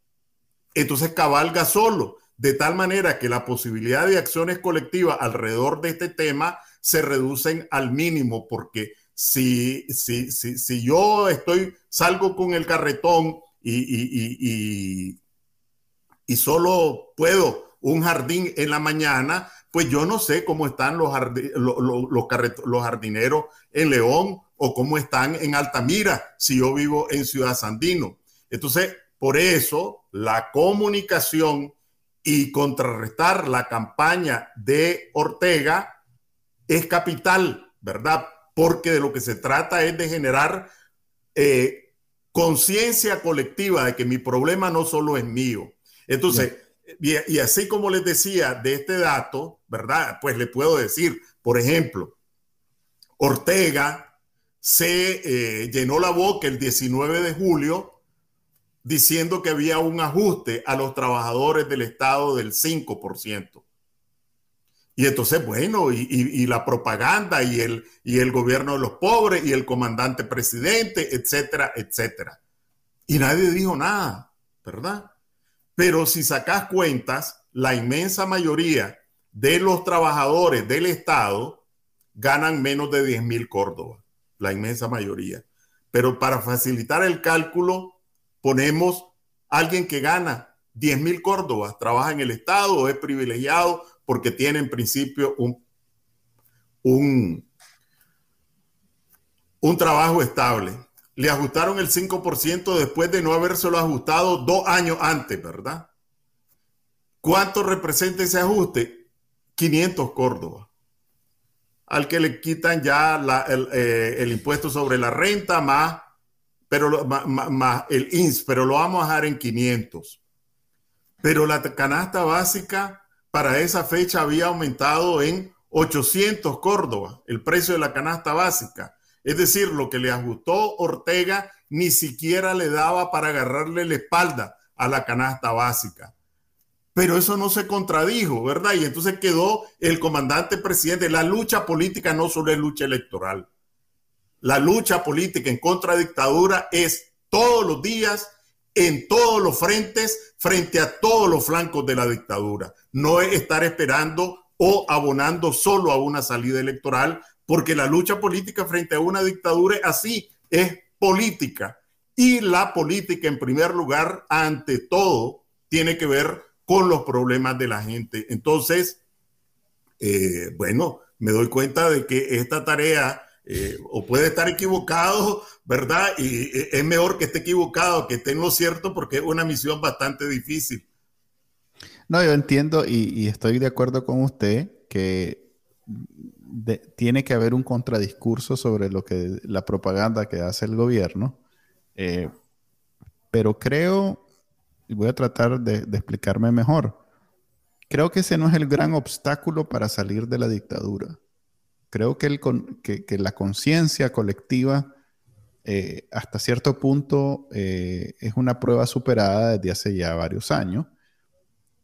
entonces cabalga solo de tal manera que la posibilidad de acciones colectivas alrededor de este tema se reducen al mínimo, porque si, si, si, si yo estoy, salgo con el carretón y, y, y, y, solo puedo un jardín en la mañana, pues yo no sé cómo están los, los, los jardineros en León o cómo están en Altamira si yo vivo en Ciudad Sandino. Entonces, por eso la comunicación y contrarrestar la campaña de Ortega es capital, ¿verdad? Porque de lo que se trata es de generar eh, conciencia colectiva de que mi problema no solo es mío. Entonces, y, así como les decía de este dato, ¿verdad? Pues le puedo decir, por ejemplo, Ortega se eh, llenó la boca el 19 de julio diciendo que había un ajuste a los trabajadores del Estado del 5%. Y entonces, bueno, y, la propaganda y el, y el gobierno de los pobres y el comandante presidente, etcétera, etcétera. Y nadie dijo nada, ¿verdad? Pero si sacas cuentas, la inmensa mayoría de los trabajadores del Estado ganan menos de 10 mil Córdoba, la inmensa mayoría. Pero para facilitar el cálculo, ponemos alguien que gana 10 mil córdobas, trabaja en el Estado, es privilegiado porque tiene en principio un, un trabajo estable. Le ajustaron el 5% después de no habérselo ajustado dos años antes, ¿verdad? ¿Cuánto representa ese ajuste? 500 córdobas. Al que le quitan ya el, eh, el impuesto sobre la renta más pero más, el INS, pero lo vamos a dejar en 500. Pero la canasta básica para esa fecha había aumentado en 800 Córdoba, el precio de la canasta básica. Es decir, lo que le ajustó Ortega ni siquiera le daba para agarrarle la espalda a la canasta básica. Pero eso no se contradijo, ¿verdad? Y entonces quedó el comandante presidente. La lucha política no solo es lucha electoral la lucha política en contra de dictadura es todos los días, en todos los frentes, frente a todos los flancos de la dictadura. No es estar esperando o abonando solo a una salida electoral, porque la lucha política frente a una dictadura así, es política. Y la política, en primer lugar, ante todo, tiene que ver con los problemas de la gente. Entonces, eh, bueno, me doy cuenta de que esta tarea eh, o puede estar equivocado, ¿verdad? Y eh, es mejor que esté equivocado que esté en lo cierto porque es una misión bastante difícil. No, yo entiendo y, estoy de acuerdo con usted que tiene que haber un contradiscurso sobre lo que la propaganda que hace el gobierno, eh, pero creo, y voy a tratar de explicarme mejor, creo que ese no es el gran obstáculo para salir de la dictadura. Creo que, el, que, la conciencia colectiva eh, hasta cierto punto eh, es una prueba superada desde hace ya varios años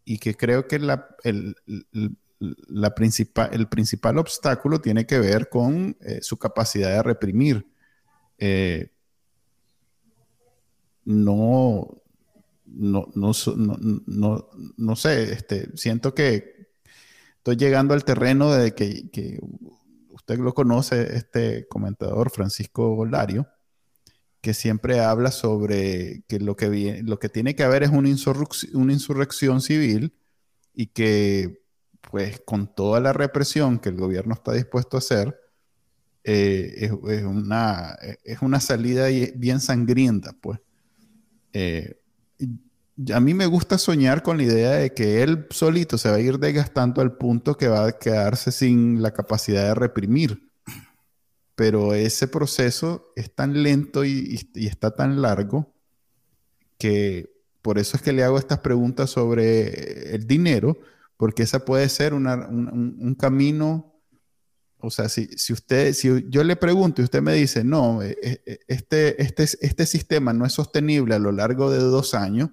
y que creo que el, la principal, el principal obstáculo tiene que ver con eh, su capacidad de reprimir. no, no, no, no, no, sé, este, siento que estoy llegando al terreno de que, que usted lo conoce, este comentador Francisco Golario, que siempre habla sobre que lo que, lo que tiene que haber es una insurrección, una insurrección civil y que pues con toda la represión que el gobierno está dispuesto a hacer, eh, es, una, es una salida bien sangrienta, pues. Eh, a mí me gusta soñar con la idea de que él solito se va a ir desgastando al punto que va a quedarse sin la capacidad de reprimir. Pero ese proceso es tan lento y, está tan largo que por eso es que le hago estas preguntas sobre el dinero, porque esa puede ser un, camino o sea, si, usted, si yo le pregunto y usted me dice, no, e, e, este, este, este sistema no es sostenible a lo largo de dos años,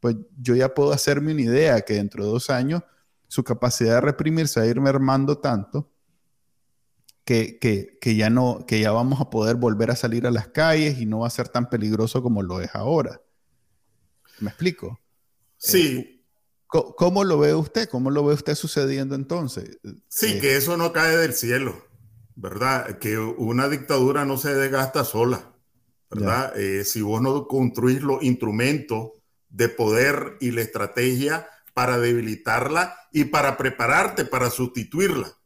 pues yo ya puedo hacerme una idea que dentro de dos años su capacidad de reprimirse va a ir mermando tanto que, que, ya no, que ya vamos a poder volver a salir a las calles y no va a ser tan peligroso como lo es ahora. ¿Me explico? Sí. Eh, ¿Cómo, lo ve usted? ¿Cómo lo ve usted sucediendo entonces? Sí, eh, que eso no cae del cielo, ¿verdad? Que una dictadura no se desgasta sola, ¿verdad? Eh, si vos no construís los instrumentos de poder y la estrategia para debilitarla y para prepararte para sustituirla,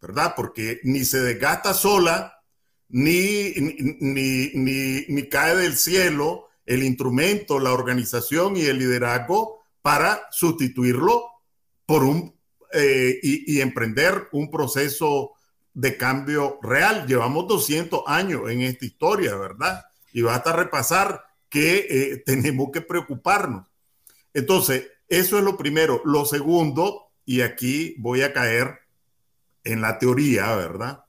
¿verdad? Porque ni se desgasta sola, ni, ni, ni, ni cae del cielo el instrumento, la organización y el liderazgo para sustituirlo por un eh, y, emprender un proceso de cambio real. Llevamos 200 años en esta historia, ¿verdad? Y basta repasar que eh, tenemos que preocuparnos. Entonces, eso es lo primero. Lo segundo, y aquí voy a caer en la teoría, ¿verdad?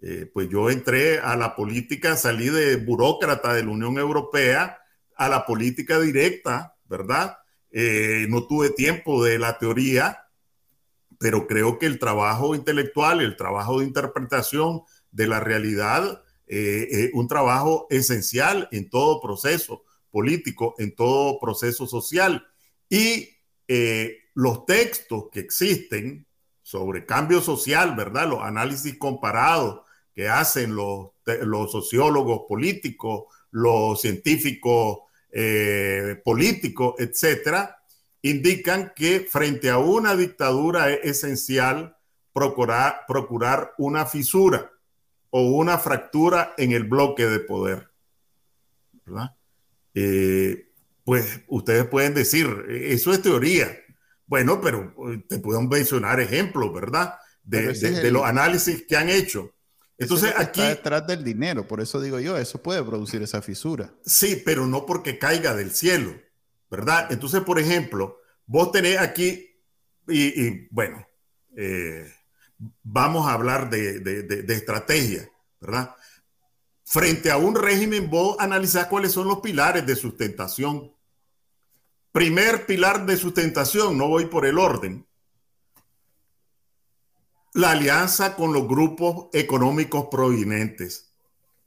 Eh, pues yo entré a la política, salí de burócrata de la Unión Europea a la política directa, ¿verdad? Eh, no tuve tiempo de la teoría, pero creo que el trabajo intelectual, el trabajo de interpretación de la realidad, es un trabajo esencial en todo proceso político, en todo proceso social. Y eh, los textos que existen sobre cambio social, ¿verdad? Los análisis comparados que hacen los sociólogos políticos, los científicos eh, políticos, etcétera, indican que frente a una dictadura es esencial procurar, procurar una fisura o una fractura en el bloque de poder. ¿verdad? Eh, pues ustedes pueden decir, eso es teoría. Bueno, pero eh, te puedo mencionar ejemplos, ¿verdad? De, los análisis que han hecho. Entonces aquí... Está detrás del dinero, por eso digo yo, eso puede producir esa fisura. Sí, pero no porque caiga del cielo, ¿verdad? Entonces, por ejemplo, vos tenés aquí, y, bueno, eh, vamos a hablar de, de estrategia, ¿verdad? Frente a un régimen, vos analizás cuáles son los pilares de sustentación. Primer pilar de sustentación, no voy por el orden. La alianza con los grupos económicos prominentes,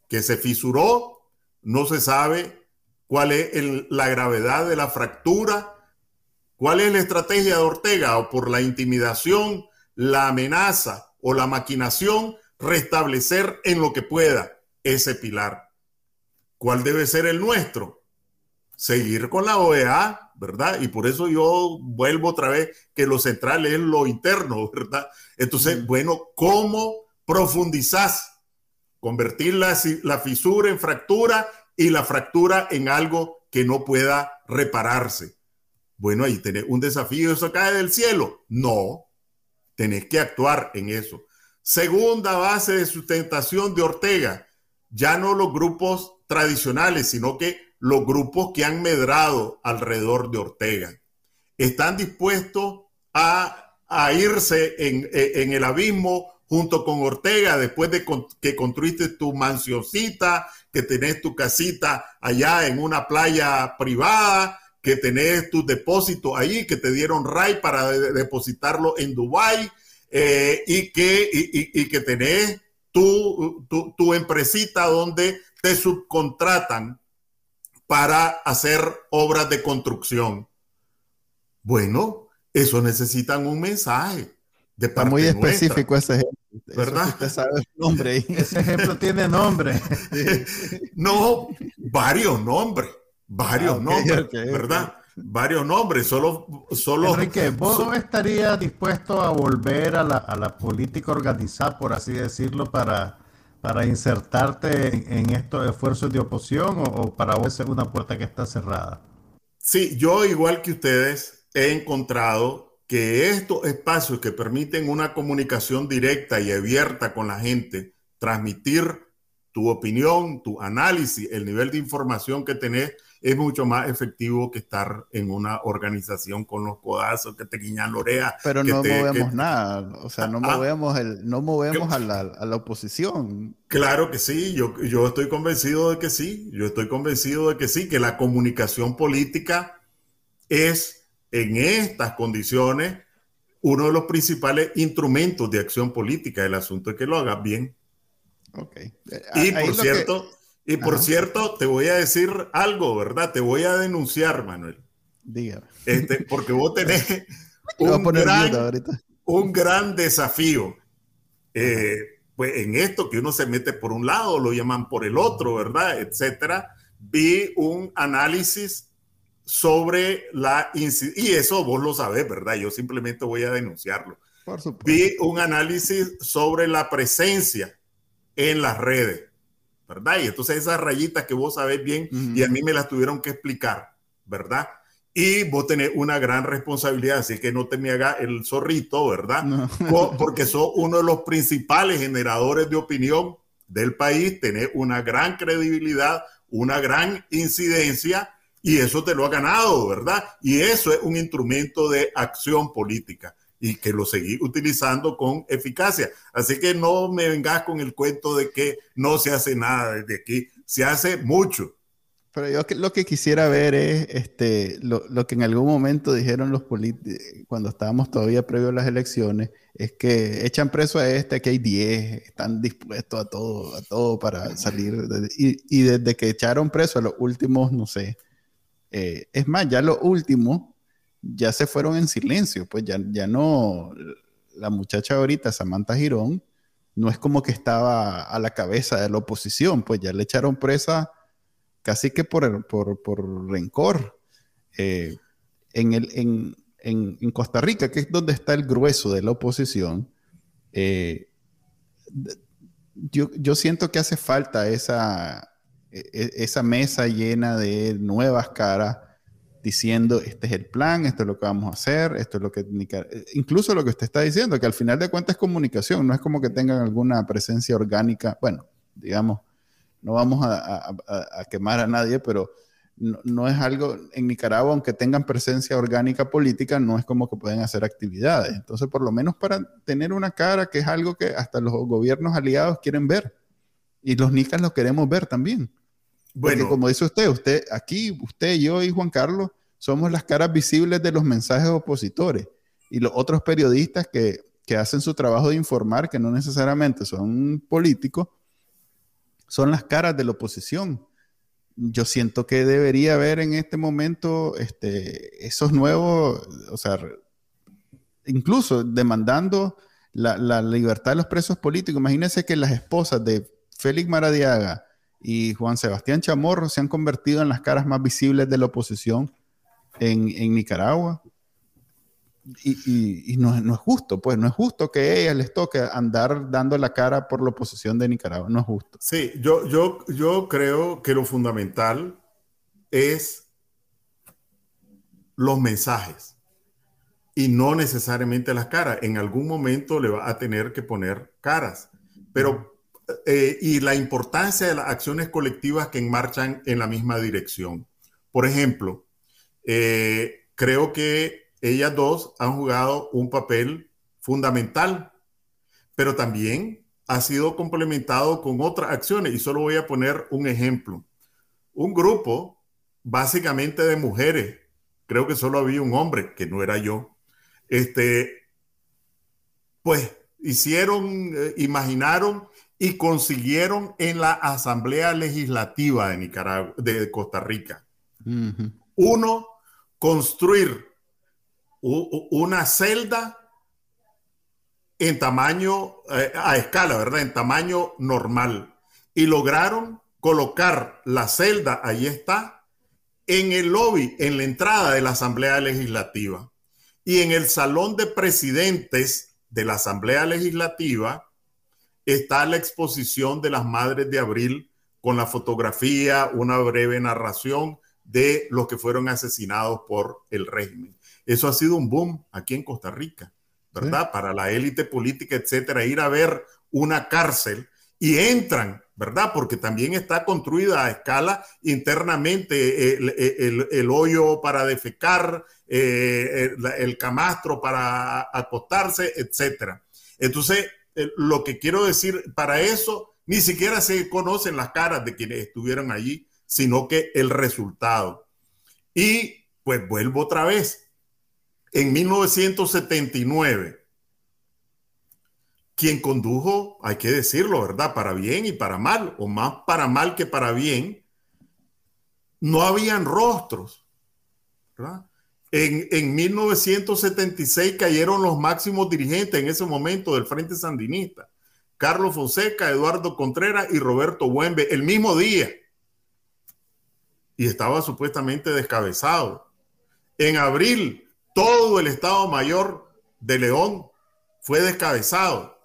que se fisuró, no se sabe cuál es la gravedad de la fractura, cuál es la estrategia de Ortega o por la intimidación, la amenaza o la maquinación, restablecer en lo que pueda ese pilar. ¿Cuál debe ser el nuestro? Seguir con la OEA, ¿verdad? Y por eso yo vuelvo otra vez que lo central es lo interno, ¿verdad? Entonces, bueno, ¿cómo profundizás? Convertir la, la fisura en fractura y la fractura en algo que no pueda repararse. Bueno, ahí tenés un desafío, ¿eso cae del cielo? No, tenés que actuar en eso. Segunda base de sustentación de Ortega, ya no los grupos tradicionales, sino que los grupos que han medrado alrededor de Ortega. Están dispuestos a, irse en, el abismo junto con Ortega después de que construiste tu mansioncita, que tenés tu casita allá en una playa privada, que tenés tu depósito ahí, que te dieron RAI para depositarlo en Dubái eh, y, que, y que tenés tu, tu, empresita donde te subcontratan para hacer obras de construcción. Bueno, eso necesitan un mensaje. De Está muy específico ese ejemplo. ¿Verdad? usted sabe el nombre. Ese ejemplo tiene nombre. no, varios nombres. Varios ah, nombres, ¿verdad? varios nombres, solo... solo Enrique, ¿vos estarías dispuesto a volver a la, a la política organizada, por así decirlo, para, para insertarte en, estos esfuerzos de oposición o, o para vos es una puerta que está cerrada? Sí, yo igual que ustedes he encontrado que estos espacios que permiten una comunicación directa y abierta con la gente, transmitir tu opinión, tu análisis, el nivel de información que tenés, es mucho más efectivo que estar en una organización con los codazos que te guiñan la oreja. Pero no te, movemos que... nada, o sea, no ah, movemos, el, no movemos a la, a la, oposición. Claro que sí, yo, yo estoy convencido de que sí, yo estoy convencido de que sí, que la comunicación política es en estas condiciones uno de los principales instrumentos de acción política. El asunto es que lo hagas bien. Ok. Y por cierto, que... y por Ajá. cierto, te voy a decir algo, ¿verdad? Te voy a denunciar, Manuel. Dígame. Este, porque vos tenés un, gran, un gran desafío. Eh, pues en esto que uno se mete por un lado, lo llaman por el otro, ¿verdad? Etcétera. Vi un análisis sobre la y eso vos lo sabés, ¿verdad? Yo simplemente voy a denunciarlo. Por supuesto. Vi un análisis sobre la presencia en las redes, ¿verdad? Y entonces esas rayitas que vos sabés bien uh -huh. y a mí me las tuvieron que explicar, ¿verdad? Y vos tenés una gran responsabilidad, así que no te me haga el zorrito, ¿verdad? No. Porque sos uno de los principales generadores de opinión del país, tenés una gran credibilidad, una gran incidencia y eso te lo ha ganado, ¿verdad? Y eso es un instrumento de acción política y que lo seguí utilizando con eficacia. Así que no me vengas con el cuento de que no se hace nada desde aquí, se hace mucho. Pero yo lo que quisiera ver es este, lo, lo que en algún momento dijeron los políticos, cuando estábamos todavía previo a las elecciones, es que echan preso a este, que hay 10, están dispuestos a todo, a todo para salir. Y, y, desde que echaron preso a los últimos, no sé, eh, es más, ya los últimos ya se fueron en silencio, pues ya, ya no, la muchacha ahorita, Samantha Girón, no es como que estaba a la cabeza de la oposición, pues ya le echaron presa casi que por, por, por rencor. Eh, en, el, en, en, en, Costa Rica, que es donde está el grueso de la oposición, eh, yo, yo, siento que hace falta esa, e, esa mesa llena de nuevas caras diciendo, este es el plan, esto es lo que vamos a hacer, esto es lo que... Incluso lo que usted está diciendo, que al final de cuentas es comunicación, no es como que tengan alguna presencia orgánica, bueno, digamos, no vamos a, a, a quemar a nadie, pero no, no, es algo, en Nicaragua, aunque tengan presencia orgánica política, no es como que pueden hacer actividades. Entonces, por lo menos para tener una cara, que es algo que hasta los gobiernos aliados quieren ver. Y los nicas lo queremos ver también. Bueno, Porque como dice usted, usted aquí, usted, yo y Juan Carlos somos las caras visibles de los mensajes opositores y los otros periodistas que, que hacen su trabajo de informar, que no necesariamente son políticos, son las caras de la oposición. Yo siento que debería haber en este momento este, esos nuevos, o sea, incluso demandando la, la libertad de los presos políticos. Imagínense que las esposas de Félix Maradiaga, y Juan Sebastián Chamorro se han convertido en las caras más visibles de la oposición en, en Nicaragua. Y, y, y no, no, es justo, pues no es justo que a ellas les toque andar dando la cara por la oposición de Nicaragua, no es justo. Sí, yo, yo, yo creo que lo fundamental es los mensajes y no necesariamente las caras. En algún momento le va a tener que poner caras, pero eh, y la importancia de las acciones colectivas que marchan en la misma dirección. Por ejemplo, eh, creo que ellas dos han jugado un papel fundamental, pero también ha sido complementado con otras acciones. Y solo voy a poner un ejemplo. Un grupo básicamente de mujeres, creo que solo había un hombre, que no era yo, este, pues hicieron, eh, imaginaron y consiguieron en la Asamblea Legislativa de Nicaragua, de Costa Rica. Uh -huh. Uno, construir una celda en tamaño, eh, a escala, ¿verdad? En tamaño normal. Y lograron colocar la celda, ahí está, en el lobby, en la entrada de la Asamblea Legislativa y en el salón de presidentes de la Asamblea Legislativa está la exposición de las Madres de Abril con la fotografía, una breve narración de los que fueron asesinados por el régimen. Eso ha sido un boom aquí en Costa Rica, ¿verdad? Para la élite política, etcétera, ir a ver una cárcel y entran, ¿verdad? Porque también está construida a escala internamente el, hoyo para defecar, eh, el, camastro para acostarse, etcétera. Entonces, eh, lo que quiero decir, para eso ni siquiera se conocen las caras de quienes estuvieron allí, sino que el resultado. Y pues vuelvo otra vez. En 1979, quien condujo, hay que decirlo, ¿verdad? Para bien y para mal, o más para mal que para bien, no habían rostros, ¿verdad? En, en 1976 cayeron los máximos dirigentes en ese momento del Frente Sandinista. Carlos Fonseca, Eduardo Contreras y Roberto Buembe, el mismo día. Y estaba supuestamente descabezado. En abril, todo el Estado Mayor de León fue descabezado.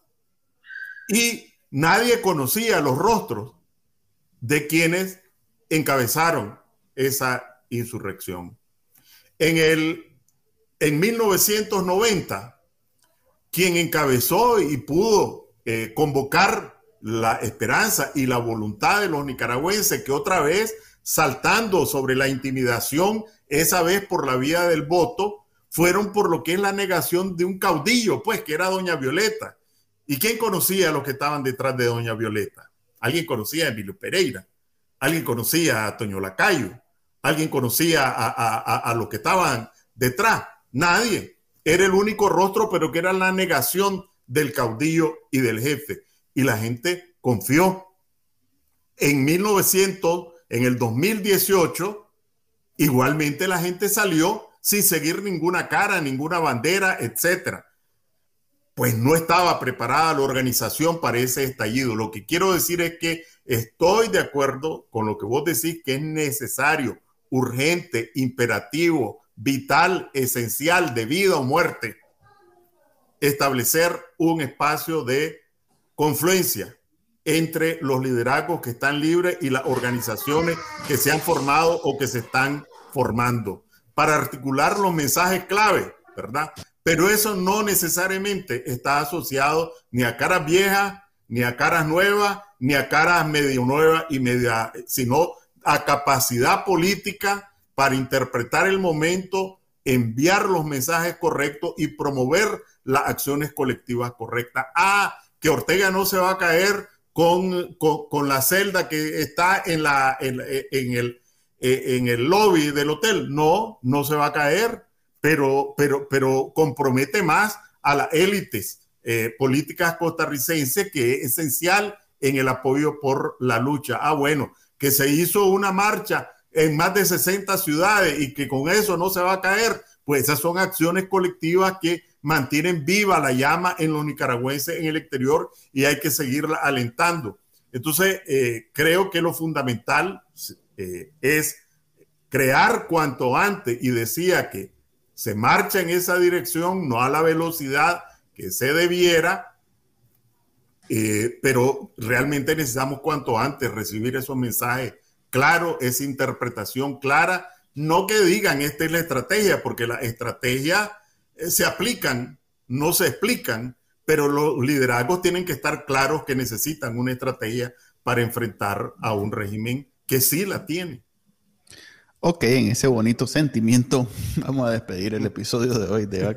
Y nadie conocía los rostros de quienes encabezaron esa insurrección. En, el, en 1990, quien encabezó y pudo eh, convocar la esperanza y la voluntad de los nicaragüenses que otra vez, saltando sobre la intimidación, esa vez por la vía del voto, fueron por lo que es la negación de un caudillo, pues, que era doña Violeta. ¿Y quién conocía a los que estaban detrás de doña Violeta? Alguien conocía a Emilio Pereira, alguien conocía a Toño Lacayo, alguien conocía a, los que estaban detrás. Nadie. Era el único rostro, pero que era la negación del caudillo y del jefe. Y la gente confió. En 1900, en el 2018, igualmente la gente salió sin seguir ninguna cara, ninguna bandera, etcétera. Pues no estaba preparada la organización para ese estallido. Lo que quiero decir es que estoy de acuerdo con lo que vos decís que es necesario urgente, imperativo, vital, esencial, de vida o muerte, establecer un espacio de confluencia entre los liderazgos que están libres y las organizaciones que se han formado o que se están formando para articular los mensajes clave, ¿verdad? Pero eso no necesariamente está asociado ni a caras viejas, ni a caras nuevas, ni a caras medio nuevas y media, sino a capacidad política para interpretar el momento, enviar los mensajes correctos y promover las acciones colectivas correctas. Ah, que Ortega no se va a caer con, con, la celda que está en, la, en, el, en el lobby del hotel. No, no se va a caer, pero, pero, pero compromete más a las élites eh, políticas costarricenses que es esencial en el apoyo por la lucha. Ah, bueno, que se hizo una marcha en más de 60 ciudades y que con eso no se va a caer, pues esas son acciones colectivas que mantienen viva la llama en los nicaragüenses en el exterior y hay que seguirla alentando. Entonces, eh, creo que lo fundamental eh, es crear cuanto antes y decía que se marcha en esa dirección, no a la velocidad que se debiera, eh, pero realmente necesitamos cuanto antes recibir esos mensajes claros, esa interpretación clara, no que digan esta es la estrategia, porque las estrategias eh, se aplican, no se explican, pero los liderazgos tienen que estar claros que necesitan una estrategia para enfrentar a un régimen que sí la tiene. Ok, en ese bonito sentimiento vamos a despedir el episodio de hoy de Eva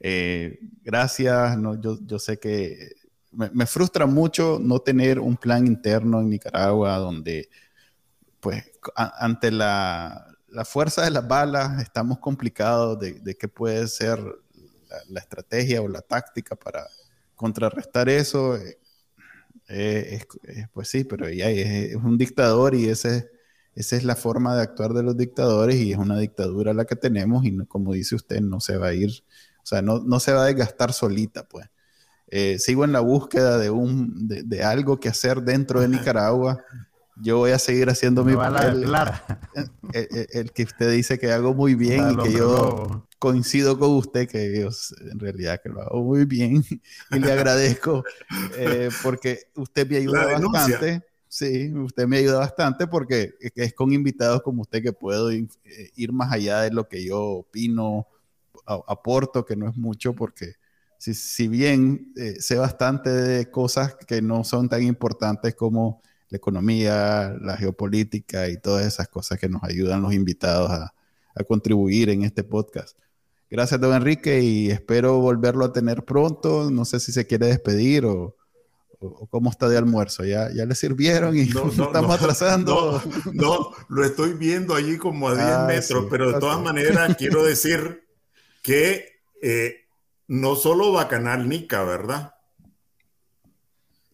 eh, gracias, no, yo, yo sé que me, frustra mucho no tener un plan interno en Nicaragua donde, pues, ante la, fuerza de las balas estamos complicados de, qué puede ser la, estrategia o la táctica para contrarrestar eso. Eh, eh, pues sí, pero ya es, un dictador y ese, esa es la forma de actuar de los dictadores y es una dictadura la que tenemos y como dice usted, no se va a ir, o sea, no, no se va a desgastar solita, pues. Eh, sigo en la búsqueda de, un, de, algo que hacer dentro de Nicaragua. Yo voy a seguir haciendo mi papel. El, que usted dice que hago muy bien y que yo coincido con usted que yo en realidad que lo hago muy bien y le agradezco eh, porque usted me ayuda bastante. Sí, usted me ayuda bastante porque es con invitados como usted que puedo eh, ir más allá de lo que yo opino, aporto, que no es mucho porque si, si bien eh, sé bastante de cosas que no son tan importantes como la economía, la geopolítica y todas esas cosas que nos ayudan los invitados a, contribuir en este podcast. Gracias, don Enrique, y espero volverlo a tener pronto. No sé si se quiere despedir o, cómo está de almuerzo. ¿Ya, ya le sirvieron y no, estamos atrasando? No, lo estoy viendo allí como a 10 ah, metros, pero de todas maneras quiero decir que eh, no solo Bacanal Nica, ¿verdad?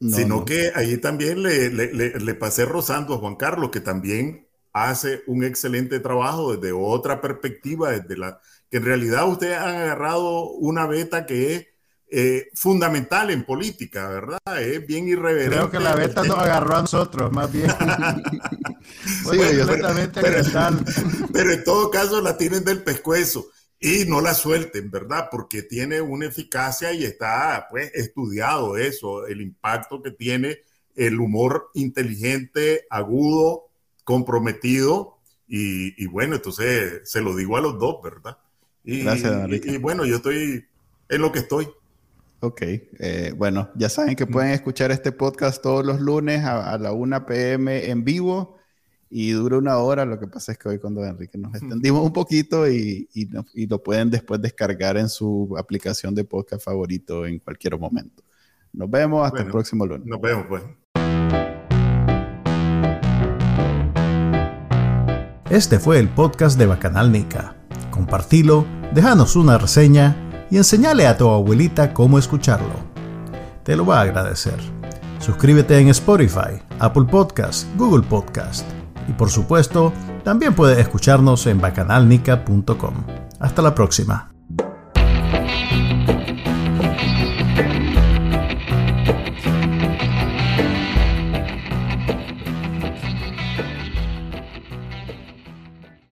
sino que ahí también le, pasé rozando a Juan Carlos, que también hace un excelente trabajo desde otra perspectiva, desde la que en realidad ustedes han agarrado una beta que es eh, fundamental en política, ¿verdad? Es bien irreverente. Creo que la beta nos agarró a nosotros, más bien. sí, pero, en todo caso la tienen del pescuezo y no la suelten, ¿verdad? Porque tiene una eficacia y está pues estudiado eso, el impacto que tiene el humor inteligente, agudo, comprometido y, bueno, entonces se lo digo a los dos, ¿verdad? Y, Gracias, y, bueno, yo estoy en lo que estoy. Ok, eh, bueno, ya saben que pueden escuchar este podcast todos los lunes a, a la 1 pm en vivo y dura una hora. Lo que pasa es que hoy con Don Enrique nos extendimos un poquito y, y, lo pueden después descargar en su aplicación de podcast favorito en cualquier momento. Nos vemos hasta el próximo lunes. Nos vemos, pues. Este fue el podcast de Bacanal Nica. Compartilo, déjanos una reseña y enseñale a tu abuelita cómo escucharlo. Te lo va a agradecer. Suscríbete en Spotify, Apple Podcast, Google Podcast y por supuesto, también puedes escucharnos en bacanalnica.com. Hasta la próxima.